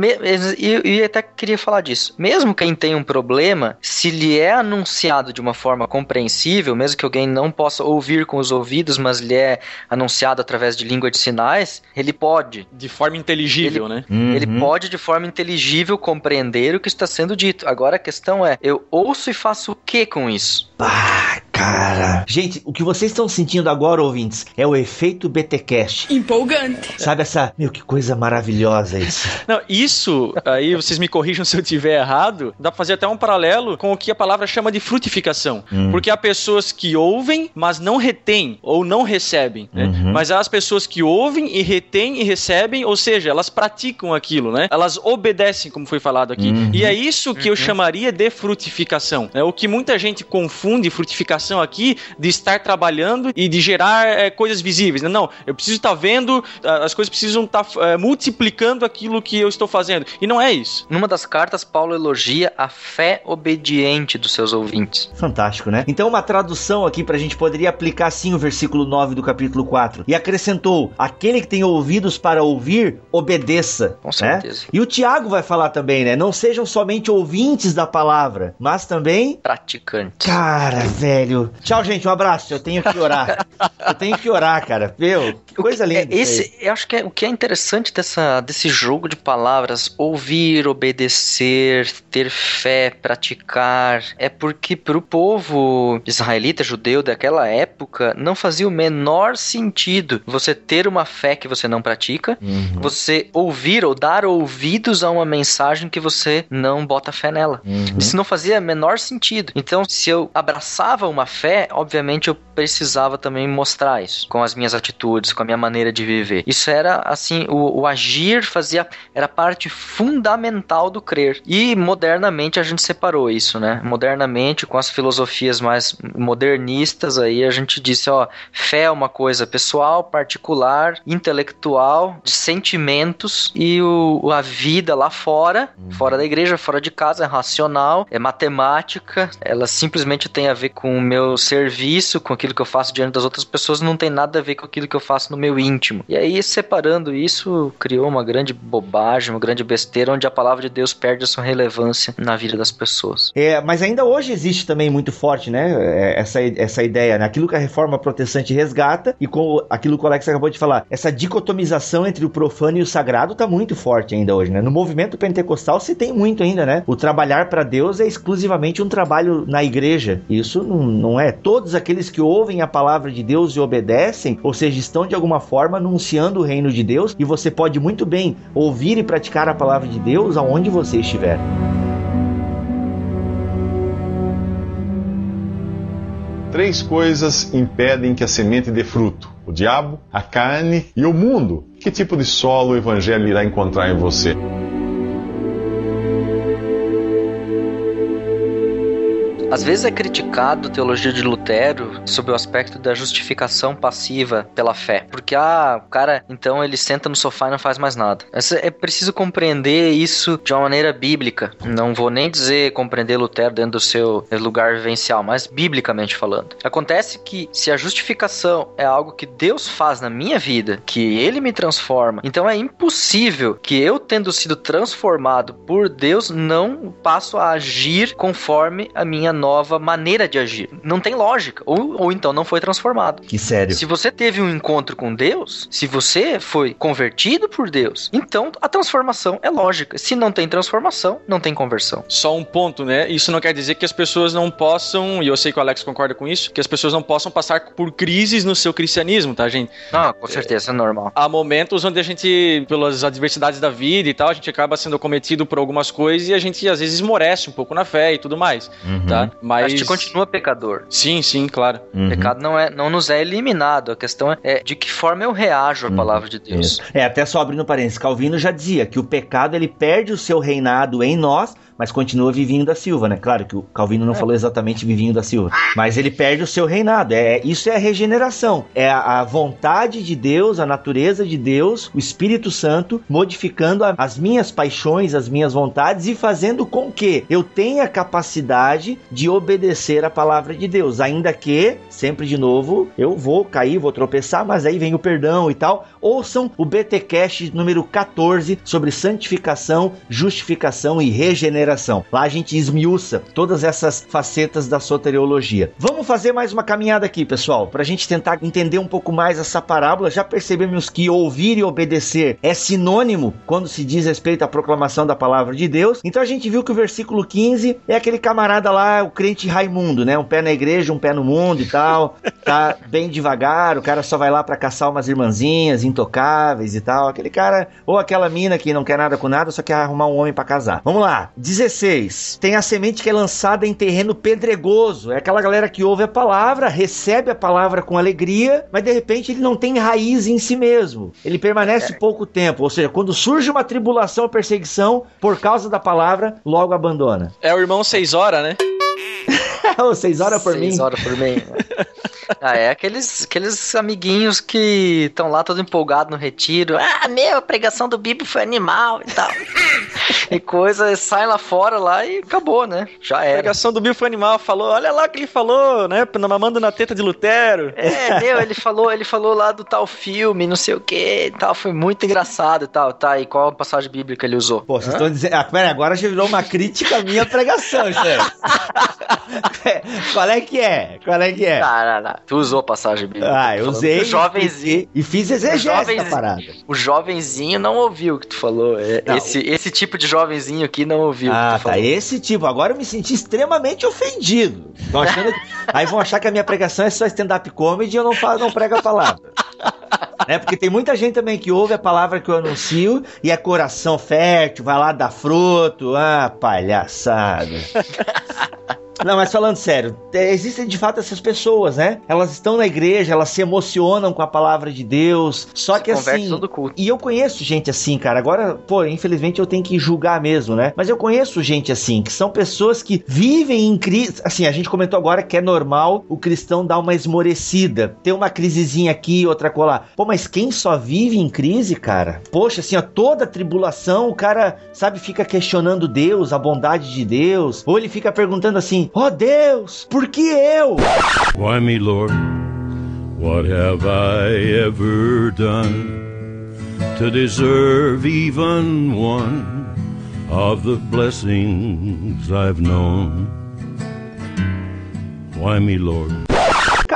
E e até queria falar disso. Mesmo quem tem um problema, se lhe é anunciado de uma forma compreensível, mesmo que alguém não possa ouvir com os ouvidos, mas lhe é anunciado através de língua de sinais, ele pode. De forma inteligível, né? Ele Uhum. pode, de forma inteligível, compreender o que está sendo dito. Agora a questão é: eu ouço e faço o que com isso? Ah, cara. Gente, o que vocês estão sentindo agora, ouvintes, é o efeito BTcast. Empolgante. Sabe essa. Meu, que coisa maravilhosa isso. Não, isso, aí vocês me corrijam se eu tiver errado, dá pra fazer até um paralelo com o que a palavra chama de frutificação. Hum. Porque há pessoas que ouvem, mas não retêm ou não recebem, né? Uhum. Mas há as pessoas que ouvem e retêm e recebem, ou seja, elas praticam aquilo, né? Elas obedecem, como foi falado aqui. Uhum. E é isso que eu chamaria de frutificação. né? O que muita gente confunde frutificação aqui de estar trabalhando e de gerar é, coisas visíveis. né? Não, eu preciso estar vendo, ah, as coisas precisam estar é, multiplicando aquilo que eu estou fazendo. E não é isso. Numa das cartas, Paulo elogia a fé obediente dos seus ouvintes. Fantástico, né? Então, uma tradução aqui pra gente poderia aplicar assim o versículo 9 do capítulo 4. E acrescentou: aquele que tem ouvidos para ouvir, obedeça. Com né? certeza. E o Tiago vai falar também, né? Não sejam somente ouvintes da palavra, mas também. Praticantes. Cara, velho. Tchau, gente. Um abraço. Eu tenho que orar. Eu tenho que orar, cara. Meu, que coisa É, linda. aí. esse, eu acho que é, o que é interessante dessa, desse jogo de palavras, ouvir, obedecer, ter fé, praticar, é porque pro povo israelita, judeu daquela época, não fazia o menor sentido você ter uma fé que você não pratica, Uhum, você ouvir ou dar ouvidos a uma mensagem que você não bota fé nela. uhum. Isso não fazia menor sentido. Então, se eu abraçava uma fé, obviamente eu precisava também mostrar isso com as minhas atitudes, com a minha maneira de viver. Isso era assim, o, o agir fazia era parte fundamental do crer. E modernamente a gente separou isso, né? Modernamente com as filosofias mais modernistas aí a gente disse, ó, fé é uma coisa pessoal, particular, intelectual, de sentimentos e o, a vida lá fora, fora da igreja, fora de casa, é racional, é matemática, ela simplesmente tem a ver com o meu serviço, com aquilo que eu faço diante das outras pessoas, não tem nada a ver com aquilo que eu faço no meu íntimo. E aí, separando isso, criou uma grande bobagem, uma grande besteira, onde a palavra de Deus perde a sua relevância na vida das pessoas. É, mas ainda hoje existe também muito forte, né? é, Essa, essa ideia, né? Aquilo que a reforma protestante resgata e com aquilo que o Alex acabou de falar. Essa dicotomização entre o profano e o sagrado tá muito forte ainda hoje, né? No movimento pentecostal se tem muito ainda, né? O trabalhar para Deus é exclusivamente um trabalho na igreja. Isso não, não é. Todos aqueles que ouvem a palavra de Deus e obedecem, ou seja, estão de alguma forma anunciando o reino de Deus, e você pode muito bem ouvir e praticar a palavra de Deus aonde você estiver. Três coisas impedem que a semente dê fruto: o diabo, a carne e o mundo. Que tipo de solo o evangelho irá encontrar em você? Às vezes é criticado a teologia de Lutero sob o aspecto da justificação passiva pela fé. Porque, ah, o cara, então, ele senta no sofá e não faz mais nada. É preciso compreender isso de uma maneira bíblica. Não vou nem dizer compreender Lutero dentro do seu lugar vivencial, mas biblicamente falando. Acontece que se a justificação é algo que Deus faz na minha vida, que ele me transforma, então é impossível que eu, tendo sido transformado por Deus, não passo a agir conforme a minha nova maneira de agir. Não tem lógica. Ou, ou então não foi transformado. Que sério. Se você teve um encontro com Deus, se você foi convertido por Deus, então a transformação é lógica. Se não tem transformação, não tem conversão. Só um ponto, né? Isso não quer dizer que as pessoas não possam, e eu sei que o Alex concorda com isso, que as pessoas não possam passar por crises no seu cristianismo, tá, gente? Ah, com certeza, é, é normal. Há momentos onde a gente, pelas adversidades da vida e tal, a gente acaba sendo cometido por algumas coisas e a gente às vezes esmorece um pouco na fé e tudo mais, uhum. tá? Mas a gente continua pecador. Sim, sim, claro. Uhum. O pecado não é não nos é eliminado. A questão é, é de que forma eu reajo à uhum. palavra de Deus. É, até só abrindo parênteses, Calvino já dizia que o pecado ele perde o seu reinado em nós mas continua Vivinho da Silva, né? Claro que o Calvino não é. falou exatamente Vivinho da Silva, mas ele perde o seu reinado. É isso é a regeneração, é a, a vontade de Deus, a natureza de Deus, o Espírito Santo modificando a, as minhas paixões, as minhas vontades e fazendo com que eu tenha capacidade de obedecer a palavra de Deus, ainda que sempre de novo eu vou cair, vou tropeçar, mas aí vem o perdão e tal. Ouçam o BTcast número 14 sobre santificação, justificação e regeneração Lá a gente esmiuça todas essas facetas da soteriologia. Vamos fazer mais uma caminhada aqui, pessoal, para a gente tentar entender um pouco mais essa parábola. Já percebemos que ouvir e obedecer é sinônimo quando se diz respeito à proclamação da palavra de Deus. Então a gente viu que o versículo 15 é aquele camarada lá, o crente Raimundo, né? Um pé na igreja, um pé no mundo e tal. Tá bem devagar, o cara só vai lá para caçar umas irmãzinhas intocáveis e tal. Aquele cara, ou aquela mina que não quer nada com nada, só quer arrumar um homem para casar. Vamos lá. 16. Tem a semente que é lançada em terreno pedregoso. É aquela galera que ouve a palavra, recebe a palavra com alegria, mas de repente ele não tem raiz em si mesmo. Ele permanece é. pouco tempo. Ou seja, quando surge uma tribulação ou perseguição por causa da palavra, logo abandona. É o irmão seis horas, né? (laughs) seis horas por seis mim. Seis horas por mim. (laughs) Ah, é aqueles, aqueles amiguinhos que estão lá todo empolgado no retiro. Ah, meu, a pregação do Bíblia foi animal e tal. (laughs) e coisa, sai lá fora lá e acabou, né? Já era. A pregação do Bíblia foi animal, falou, olha lá o que ele falou, né? Mamando na teta de Lutero. É, meu, ele falou, ele falou lá do tal filme, não sei o que e tal, foi muito engraçado e tal, tá? E qual a passagem bíblica ele usou? Pô, vocês estão dizendo. Ah, pera, agora já virou uma crítica à minha pregação, isso aí. (laughs) (laughs) Qual é que é? Qual é que é? Não, não, não. Tu usou a passagem bíblica. Ah, eu usei. O jovenzinho. E, fiz exegese da parada. O jovenzinho não ouviu o que tu falou. É, esse, esse tipo de jovenzinho aqui não ouviu ah, o que tu tá. Falou. Esse tipo. Agora eu me senti extremamente ofendido. achando. Aí vão achar que a minha pregação é só stand-up comedy e eu não, falo, não prego a palavra. né? Porque tem muita gente também que ouve a palavra que eu anuncio e é coração fértil, vai lá dar fruto. Ah, palhaçada. Não, mas falando sério, é, existem de fato essas pessoas, né? Elas estão na igreja, elas se emocionam com a palavra de Deus. Só que assim. Todo culto. E eu conheço gente assim, cara. Agora, pô, infelizmente eu tenho que julgar mesmo, né? Mas eu conheço gente assim, que são pessoas que vivem em crise. Assim, a gente comentou agora que é normal o cristão dar uma esmorecida. Ter uma crisezinha aqui, outra colar. Pô, mas quem só vive em crise, cara? Poxa, assim, ó, toda tribulação, o cara, sabe, fica questionando Deus, a bondade de Deus. Ou ele fica perguntando assim: ó oh Deus, por que eu? Why me, Lord? What have I ever done to deserve even one of the blessings I've known? Why me, Lord?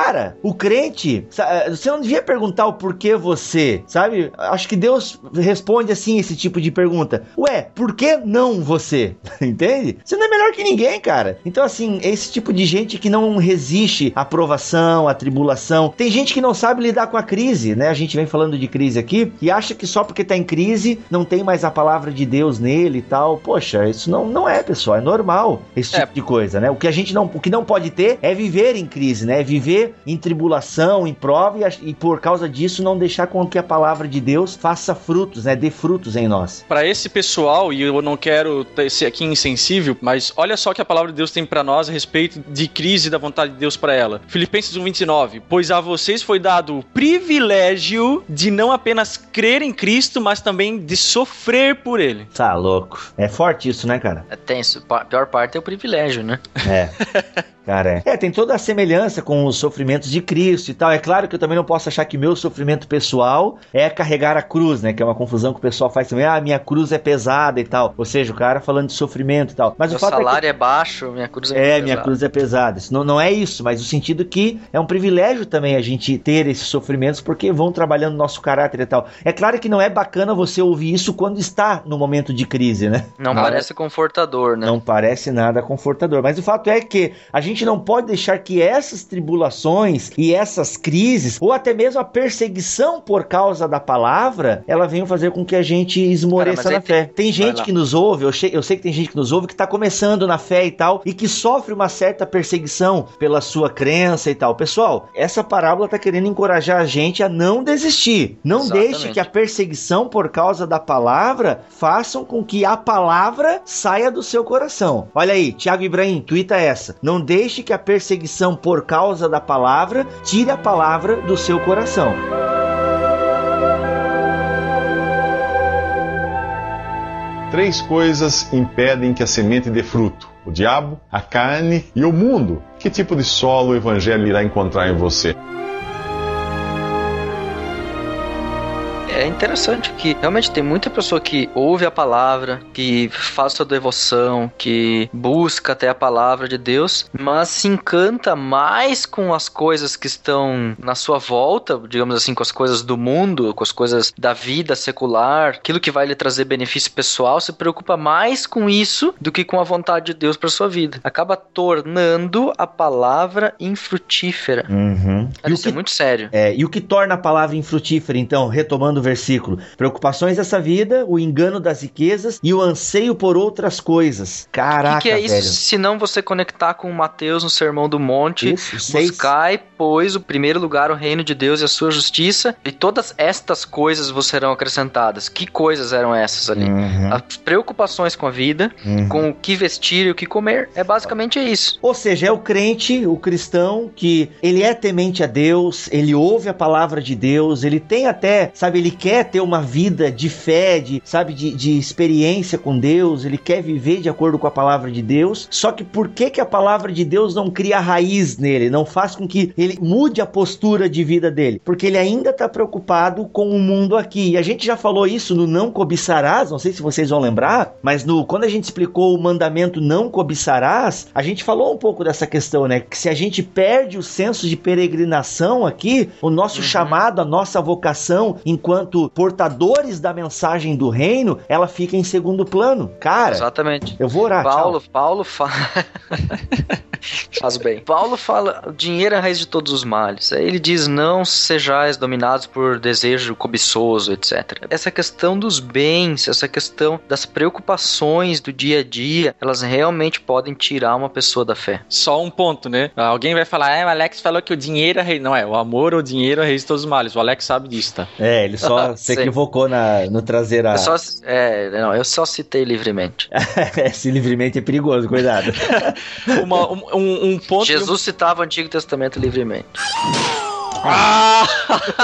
Cara, o crente, eh, você não devia perguntar o porquê você, sabe? Acho que Deus responde assim esse tipo de pergunta. Ué, por que não você? (laughs) Entende? Você não é melhor que ninguém, cara. Então, assim, esse tipo de gente que não resiste à provação, à tribulação. Tem gente que não sabe lidar com a crise, né? A gente vem falando de crise aqui e acha que só porque tá em crise não tem mais a palavra de Deus nele e tal. Poxa, isso não, não é, pessoal. É normal esse tipo é. de coisa, né? O que a gente não, o que não pode ter é viver em crise, né? É viver em tribulação, em prova, e, e, por causa disso não deixar com que a palavra de Deus faça frutos, né? Dê frutos em nós. Para esse pessoal, e eu não quero ser aqui insensível, mas olha só que a palavra de Deus tem para nós a respeito de crise da vontade de Deus para ela. Filipenses 1:29, pois a vocês foi dado o privilégio de não apenas crer em Cristo, mas também de sofrer por ele. Tá louco. É forte isso, né, cara? É tenso. A pior parte é o privilégio, né? É. (laughs) cara. É. é, tem toda a semelhança com os sofrimentos de Cristo e tal. É claro que eu também não posso achar que meu sofrimento pessoal é carregar a cruz, né? Que é uma confusão que o pessoal faz também. Ah, minha cruz é pesada e tal. Ou seja, o cara falando de sofrimento e tal. Mas Meu o fato salário é, que... é baixo, minha cruz é, é pesada. minha cruz é pesada. Isso não, não é isso, mas o sentido que é um privilégio também a gente ter esses sofrimentos porque vão trabalhando nosso caráter e tal. É claro que não é bacana você ouvir isso quando está no momento de crise, né? Não parece confortador, né? Não parece nada confortador. Mas o fato é que a gente não pode deixar que essas tribulações e essas crises, ou até mesmo a perseguição por causa da palavra, ela venham fazer com que a gente esmoreça Cara, na fé. tem- Tem gente que nos ouve, eu, eu sei que tem gente que nos ouve que tá começando na fé e tal, e que sofre uma certa perseguição pela sua crença e tal. Pessoal, essa parábola tá querendo encorajar a gente a não desistir. Não Exatamente. deixe que a perseguição por causa da palavra façam com que a palavra saia do seu coração. Olha aí, Tiago Ibrahim, tuita essa. Não deixe que a perseguição por causa da palavra tire a palavra do seu coração. Três coisas impedem que a semente dê fruto: o diabo, a carne e o mundo. Que tipo de solo o evangelho irá encontrar em você? É interessante que realmente tem muita pessoa que ouve a palavra, que faz sua devoção, que busca até a palavra de Deus, mas se encanta mais com as coisas que estão na sua volta, digamos assim, com as coisas do mundo, com as coisas da vida secular, aquilo que vai lhe trazer benefício pessoal, se preocupa mais com isso do que com a vontade de Deus para sua vida. Acaba tornando a palavra infrutífera. Uhum. Isso é que, muito sério. é, e o que torna a palavra infrutífera, então, retomando o versículo? Preocupações dessa vida, o engano das riquezas e o anseio por outras coisas. O Caraca, que, que é isso velho. se não você conectar com Mateus no Sermão do Monte? Isso, seis. Buscai, pois, o primeiro lugar o reino de Deus e a sua justiça, e todas estas coisas vos serão acrescentadas. Que coisas eram essas ali? Uhum, As preocupações com a vida, uhum. com o que vestir e o que comer. É basicamente isso. Ou seja, é o crente, o cristão, que ele é temente a Deus, ele ouve a palavra de Deus, ele tem até, sabe, ele quer ter uma vida de fé, de, sabe, de, de experiência com Deus, ele quer viver de acordo com a palavra de Deus. Só que por que, que a palavra de Deus não cria raiz nele, não faz com que ele mude a postura de vida dele? Porque ele ainda está preocupado com o mundo aqui. E a gente já falou isso no não cobiçarás, não sei se vocês vão lembrar, mas no quando a gente explicou o mandamento não cobiçarás, a gente falou um pouco dessa questão, né? Que se a gente perde o senso de peregrinação aqui, o nosso chamado, a nossa vocação enquanto portadores da mensagem do reino, ela fica em segundo plano. Cara, Exatamente. eu vou orar. Paulo, tchau. Paulo fala. (laughs) Faz bem. Paulo fala: o dinheiro é a raiz de todos os males. Aí ele diz: não sejais dominados por desejo cobiçoso, etc. Essa questão dos bens, essa questão das preocupações do dia a dia, elas realmente podem tirar uma pessoa da fé. Só um ponto, né? Alguém vai falar, é, o Alex falou que o dinheiro é rei. Não é, o amor ou o dinheiro é a rei de todos os males. O Alex sabe disso, tá? É, ele só se Sim. equivocou na, no trazer a. Eu só, é, não, eu só citei livremente. (laughs) Esse livremente é perigoso, cuidado. (laughs) Uma- um, um- um ponto. Jesus citava o Antigo Testamento livremente. (laughs) Ah!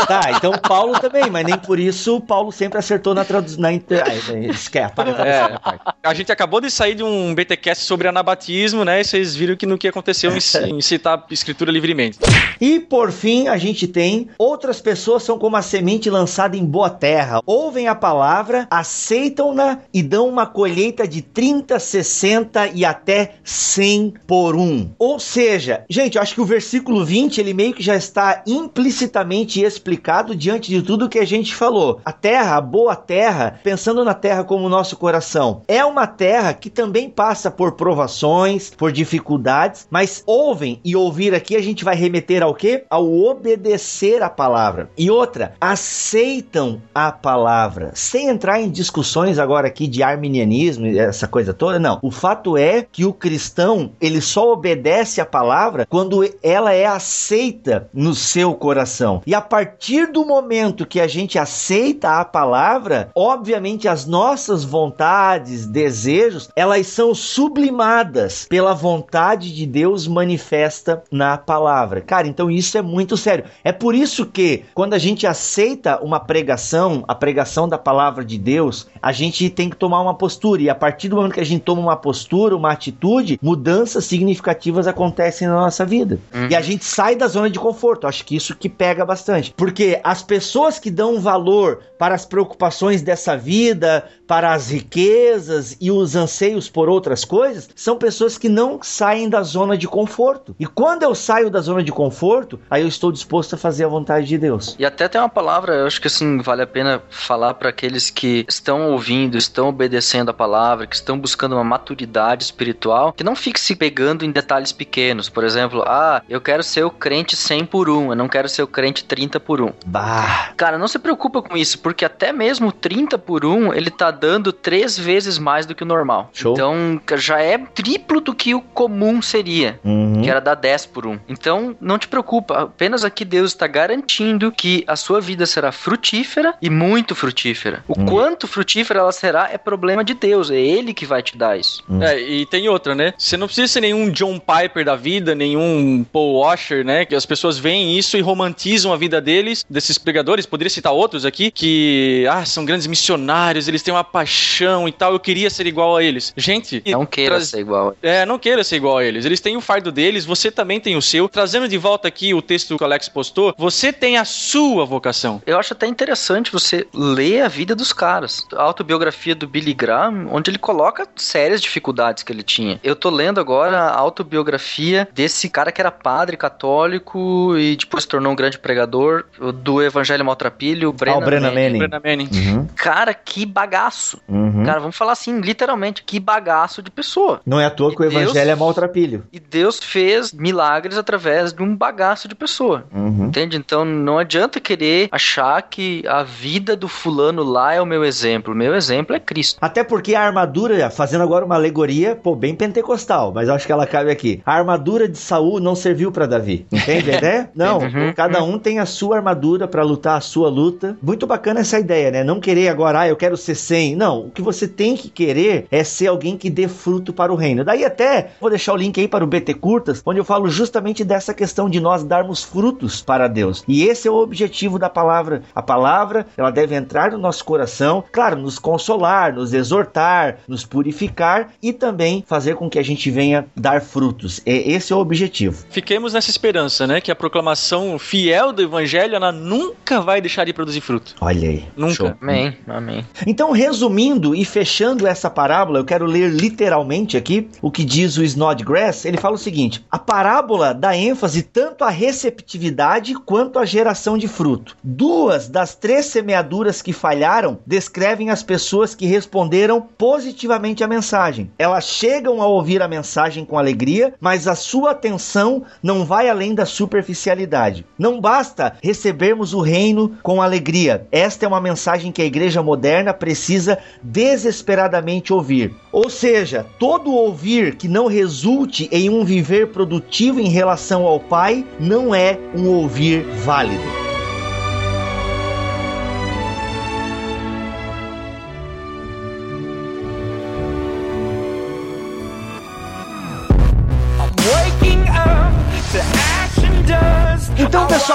tá, então Paulo também, mas nem por isso Paulo sempre acertou na tradução. Na inter... Ai, esquece, apaga a É. tradução, pai. A gente acabou de sair de um BTcast sobre anabatismo, né? E vocês viram que no que aconteceu em, em citar a escritura livremente. E por fim, a gente tem outras pessoas são como a semente lançada em boa terra. Ouvem a palavra, aceitam-na e dão uma colheita de 30, 60 e até 100 por um. Ou seja, gente, eu acho que o versículo 20 ele meio que já está implicitamente explicado diante de tudo que a gente falou. A terra, a boa terra, pensando na terra como o nosso coração, é uma terra que também passa por provações, por dificuldades, mas ouvem e ouvir aqui a gente vai remeter ao quê? Ao obedecer a palavra. E outra, aceitam a palavra. Sem entrar em discussões agora aqui de arminianismo, e essa coisa toda, não. O fato é que o cristão, ele só obedece a palavra quando ela é aceita no seu coração. E a partir do momento que a gente aceita a palavra, obviamente as nossas vontades, desejos, elas são sublimadas pela vontade de Deus manifesta na palavra. Cara, então isso é muito sério. É por isso que quando a gente aceita uma pregação, a pregação da palavra de Deus, a gente tem que tomar uma postura e a partir do momento que a gente toma uma postura, uma atitude, mudanças significativas acontecem na nossa vida. Uhum. E a gente sai da zona de conforto. Acho que isso que pega bastante. Porque as pessoas que dão valor para as preocupações dessa vida, para as riquezas e os anseios por outras coisas, são pessoas que não saem da zona de conforto. E quando eu saio da zona de conforto, aí eu estou disposto a fazer a vontade de Deus. E até tem uma palavra, eu acho que assim, vale a pena falar para aqueles que estão ouvindo, estão obedecendo a palavra, que estão buscando uma maturidade espiritual, que não fique se pegando em detalhes pequenos. Por exemplo, ah, eu quero ser o crente 100 por 1, eu não quero ser o crente 30 por 1. Bah. Cara, não se preocupa com isso, porque até mesmo 30 por 1, ele tá dando três vezes mais do que o normal. Show. Então, já é triplo do que o comum seria, uhum. que era dar 10 por 1. Então, não te preocupa, apenas aqui Deus está garantindo que a sua vida será frutífera e muito frutífera. O uhum. quanto frutífera ela será é problema de Deus, é Ele que vai te dar isso. Uhum. É, e tem outra, né? Você não precisa ser nenhum John Piper da vida, nenhum Paul Washer, né? Que as pessoas veem isso e romantizam a vida deles, desses pregadores. Poderia citar outros aqui que, ah, são grandes missionários, eles têm uma paixão e tal. Eu queria ser igual a eles. Gente, não queira traz... ser igual. É, não queira ser igual a eles. Eles têm o fardo deles, você também tem o seu. Trazendo de volta aqui o texto que o Alex postou, você tem a sua vocação. Eu acho até interessante você ler a vida dos caras. A autobiografia do Billy Graham, onde ele coloca sérias dificuldades que ele tinha. Eu tô lendo agora a autobiografia desse cara que era padre católico e depois se tornou um grande pregador do Evangelho Maltrapilho, o Brennan, ah, o Brennan Manning. Manning. Manning. Uhum. Cara, que bagaço. Uhum. Cara, vamos falar assim, literalmente, que bagaço de pessoa. Não é à toa e que o Evangelho Deus, é maltrapilho. E Deus fez milagres através de um bagaço de pessoa. Uhum. Entende? Então não adianta querer achar que a vida do fulano lá é o meu exemplo. O meu exemplo é Cristo. Até porque a armadura, fazendo agora uma alegoria, pô, bem pentecostal, mas acho que ela cabe aqui. A armadura de Saul não serviu para Davi. Entende a ideia? (laughs) Não. Uhum, cada um tem a sua armadura para lutar a sua luta. Muito bacana essa ideia, né? Não querer agora, ah, eu quero ser 100. Não, o que você tem que querer é ser alguém que dê fruto para o reino. Daí até vou deixar o link aí para o BT Curtas, onde eu falo justamente dessa questão de nós darmos frutos para Deus. E esse é o objetivo da palavra. A palavra, ela deve entrar no nosso coração, claro, nos consolar, nos exortar, nos purificar e também fazer com que a gente venha dar frutos. É esse é o objetivo. Fiquemos nessa esperança, né, que a proclamação fiel do evangelho ela nunca vai deixar de produzir fruto. Olha aí. Nunca. Show. Amém. Amém. Então, resumindo e fechando essa parábola, eu quero ler literalmente aqui o que diz o Snodgrass. Ele fala o seguinte: a parábola dá ênfase tanto à receptividade quanto à geração de fruto. Duas das três semeaduras que falharam descrevem as pessoas que responderam positivamente à mensagem. Elas chegam a ouvir a mensagem com alegria, mas a sua atenção não vai além da superficialidade. Não basta recebermos o reino com alegria. Esta é uma mensagem que a igreja moderna precisa desesperadamente ouvir. Ou seja, todo ouvir que não resulte em um viver produtivo em relação ao Pai não é um ouvir válido.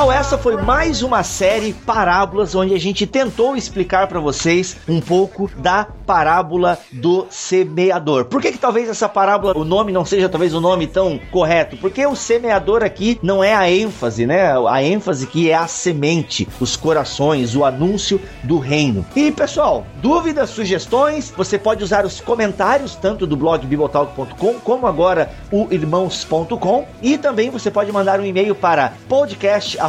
Pessoal, essa foi mais uma série Parábolas onde a gente tentou explicar para vocês um pouco da parábola do semeador. Por que que talvez essa parábola, o nome não seja talvez o nome tão correto? Porque o semeador aqui não é a ênfase, né? A ênfase que é a semente, os corações, o anúncio do reino. E, pessoal, dúvidas, sugestões, você pode usar os comentários tanto do blog bibotalk.com como agora o irmãos.com e também você pode mandar um e-mail para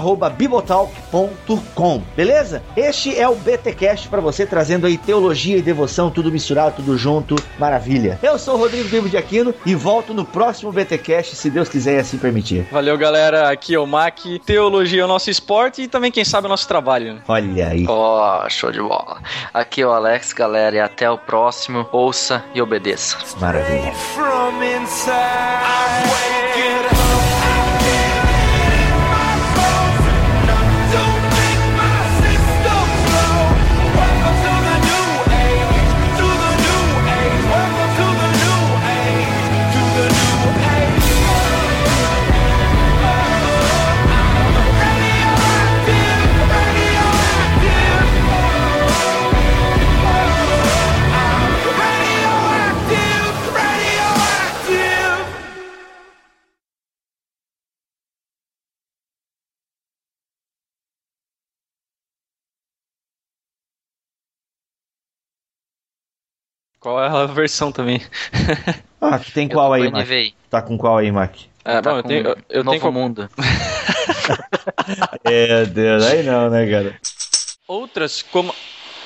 podcast@bibotalk.com. Beleza? Este é o BTcast para você trazendo aí teologia e devoção tudo misturado, tudo junto, maravilha. Eu sou o Rodrigo Bibo de Aquino e volto no próximo BTcast, se Deus quiser assim permitir. Valeu, galera. Aqui é o Mac. Teologia é o nosso esporte e também, quem sabe, o nosso trabalho. Olha aí. Ó, oh, show de bola. Aqui é o Alex, galera, e até o próximo. Ouça e obedeça. Maravilha. Qual é a versão também? (laughs) Ah, tem qual aí, Mac? NVI. Tá com qual aí, Mac? É, Tá bom, eu tenho, eu, eu Novo tenho Mundo. (laughs) É, Deus, aí não, né, cara? outras como.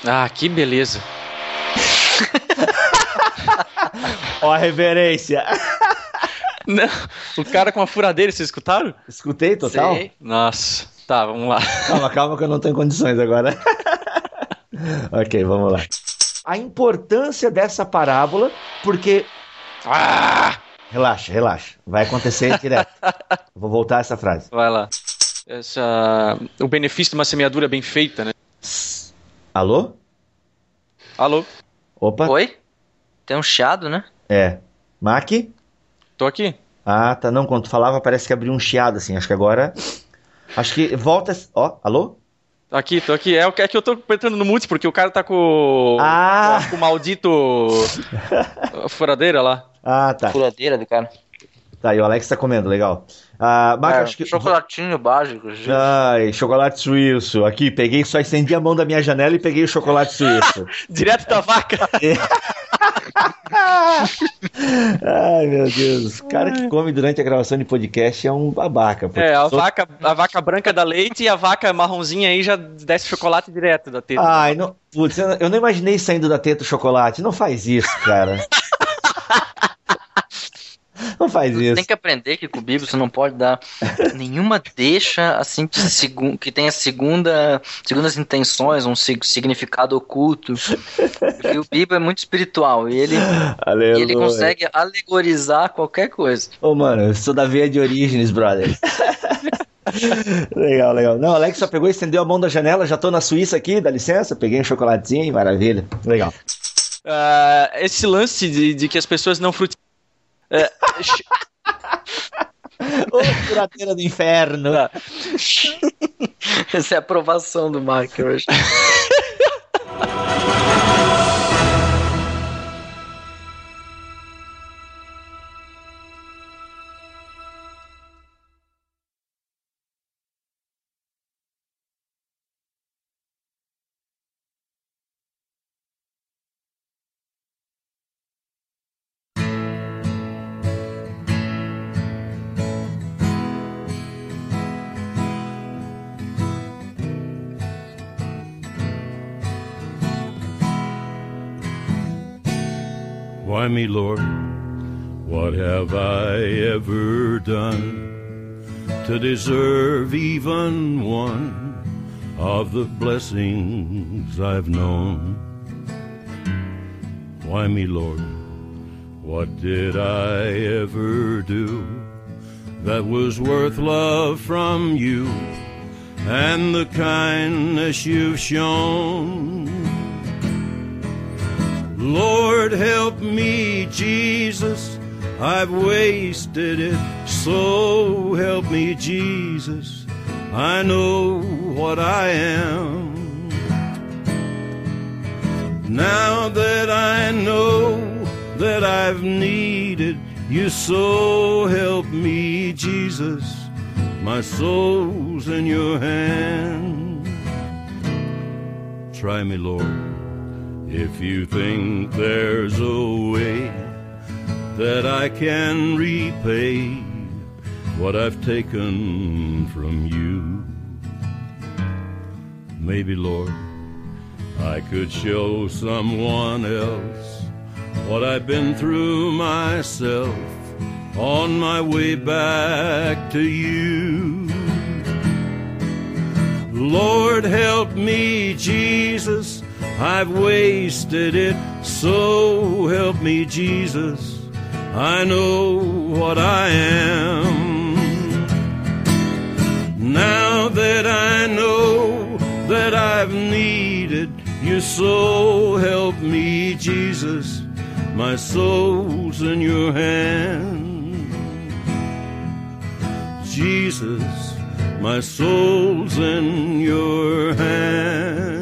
Ah, que beleza. (laughs) Ó a reverência. Não, o cara com a furadeira, vocês escutaram? Escutei total? Sei. Nossa. Tá, vamos lá. Calma, calma que eu não tô em condições agora. ok, vamos lá. A importância dessa parábola, porque. Ah! Relaxa, relaxa. Vai acontecer direto. (laughs) Vou voltar a essa frase. Vai lá. Essa, o benefício de uma semeadura bem feita, né? Alô? Alô, Opa. Oi? Tem um chiado, né? É. Mac? tô aqui. Ah, tá. Não, quando tu falava parece que abriu um chiado assim. Acho que agora. Acho que volta. Ó, alô? Aqui, tô aqui. É, o que- é que eu tô apertando no mute porque o cara tá com, Ah! com o maldito (laughs) furadeira lá. Ah, tá. Furadeira do cara. Tá, e o Alex tá comendo, legal. Ah, Mac, É, acho que. Chocolatinho básico. gente. Ai, chocolate suíço. Aqui, peguei, só estendi a mão da minha janela e peguei o chocolate suíço. (laughs) Direto da vaca. (laughs) Ai, meu Deus. O cara que come durante a gravação de podcast é um babaca. É, a sou- vaca, a vaca branca dá leite e a vaca marronzinha aí já desce chocolate direto da teta. Ai, não. Putz, eu eu não imaginei saindo da teta o chocolate. Não faz isso, cara. (laughs) Não faz Você isso. tem que aprender que com o Bíblia você não pode dar nenhuma deixa assim de segun, que tenha segunda, segundas intenções, um sig- significado oculto. Porque o Bíblia é muito espiritual e ele, e ele consegue alegorizar qualquer coisa. Ô, mano, eu sou da veia de origens, brother. (laughs) legal, legal. Não, o Alex só pegou e estendeu a mão da janela. Já tô na Suíça aqui, dá licença. Peguei um chocolatezinho, maravilha. Legal. Ah, esse lance de, de que as pessoas não frutificam. É, Ô, furadeira do inferno. Essa é a aprovação do Mark hoje. (laughs) Why me, Lord? What have I ever done to deserve even one of the blessings I've known? Why me, Lord? What did I ever do that was worth love from you and the kindness you've shown? Lord, help me, Jesus. I've wasted it, so help me, Jesus. I know what I am. Now that I know that I've needed you, so help me, Jesus. My soul's in your hand. Try me, Lord. If you think there's a way that I can repay what I've taken from you, maybe, Lord, I could show someone else what I've been through myself on my way back to you. Lord, help me, Jesus. I've wasted it, so help me, Jesus. I know what I am. Now that I know that I've needed you, so help me, Jesus. My soul's in your hand. Jesus, my soul's in your hand.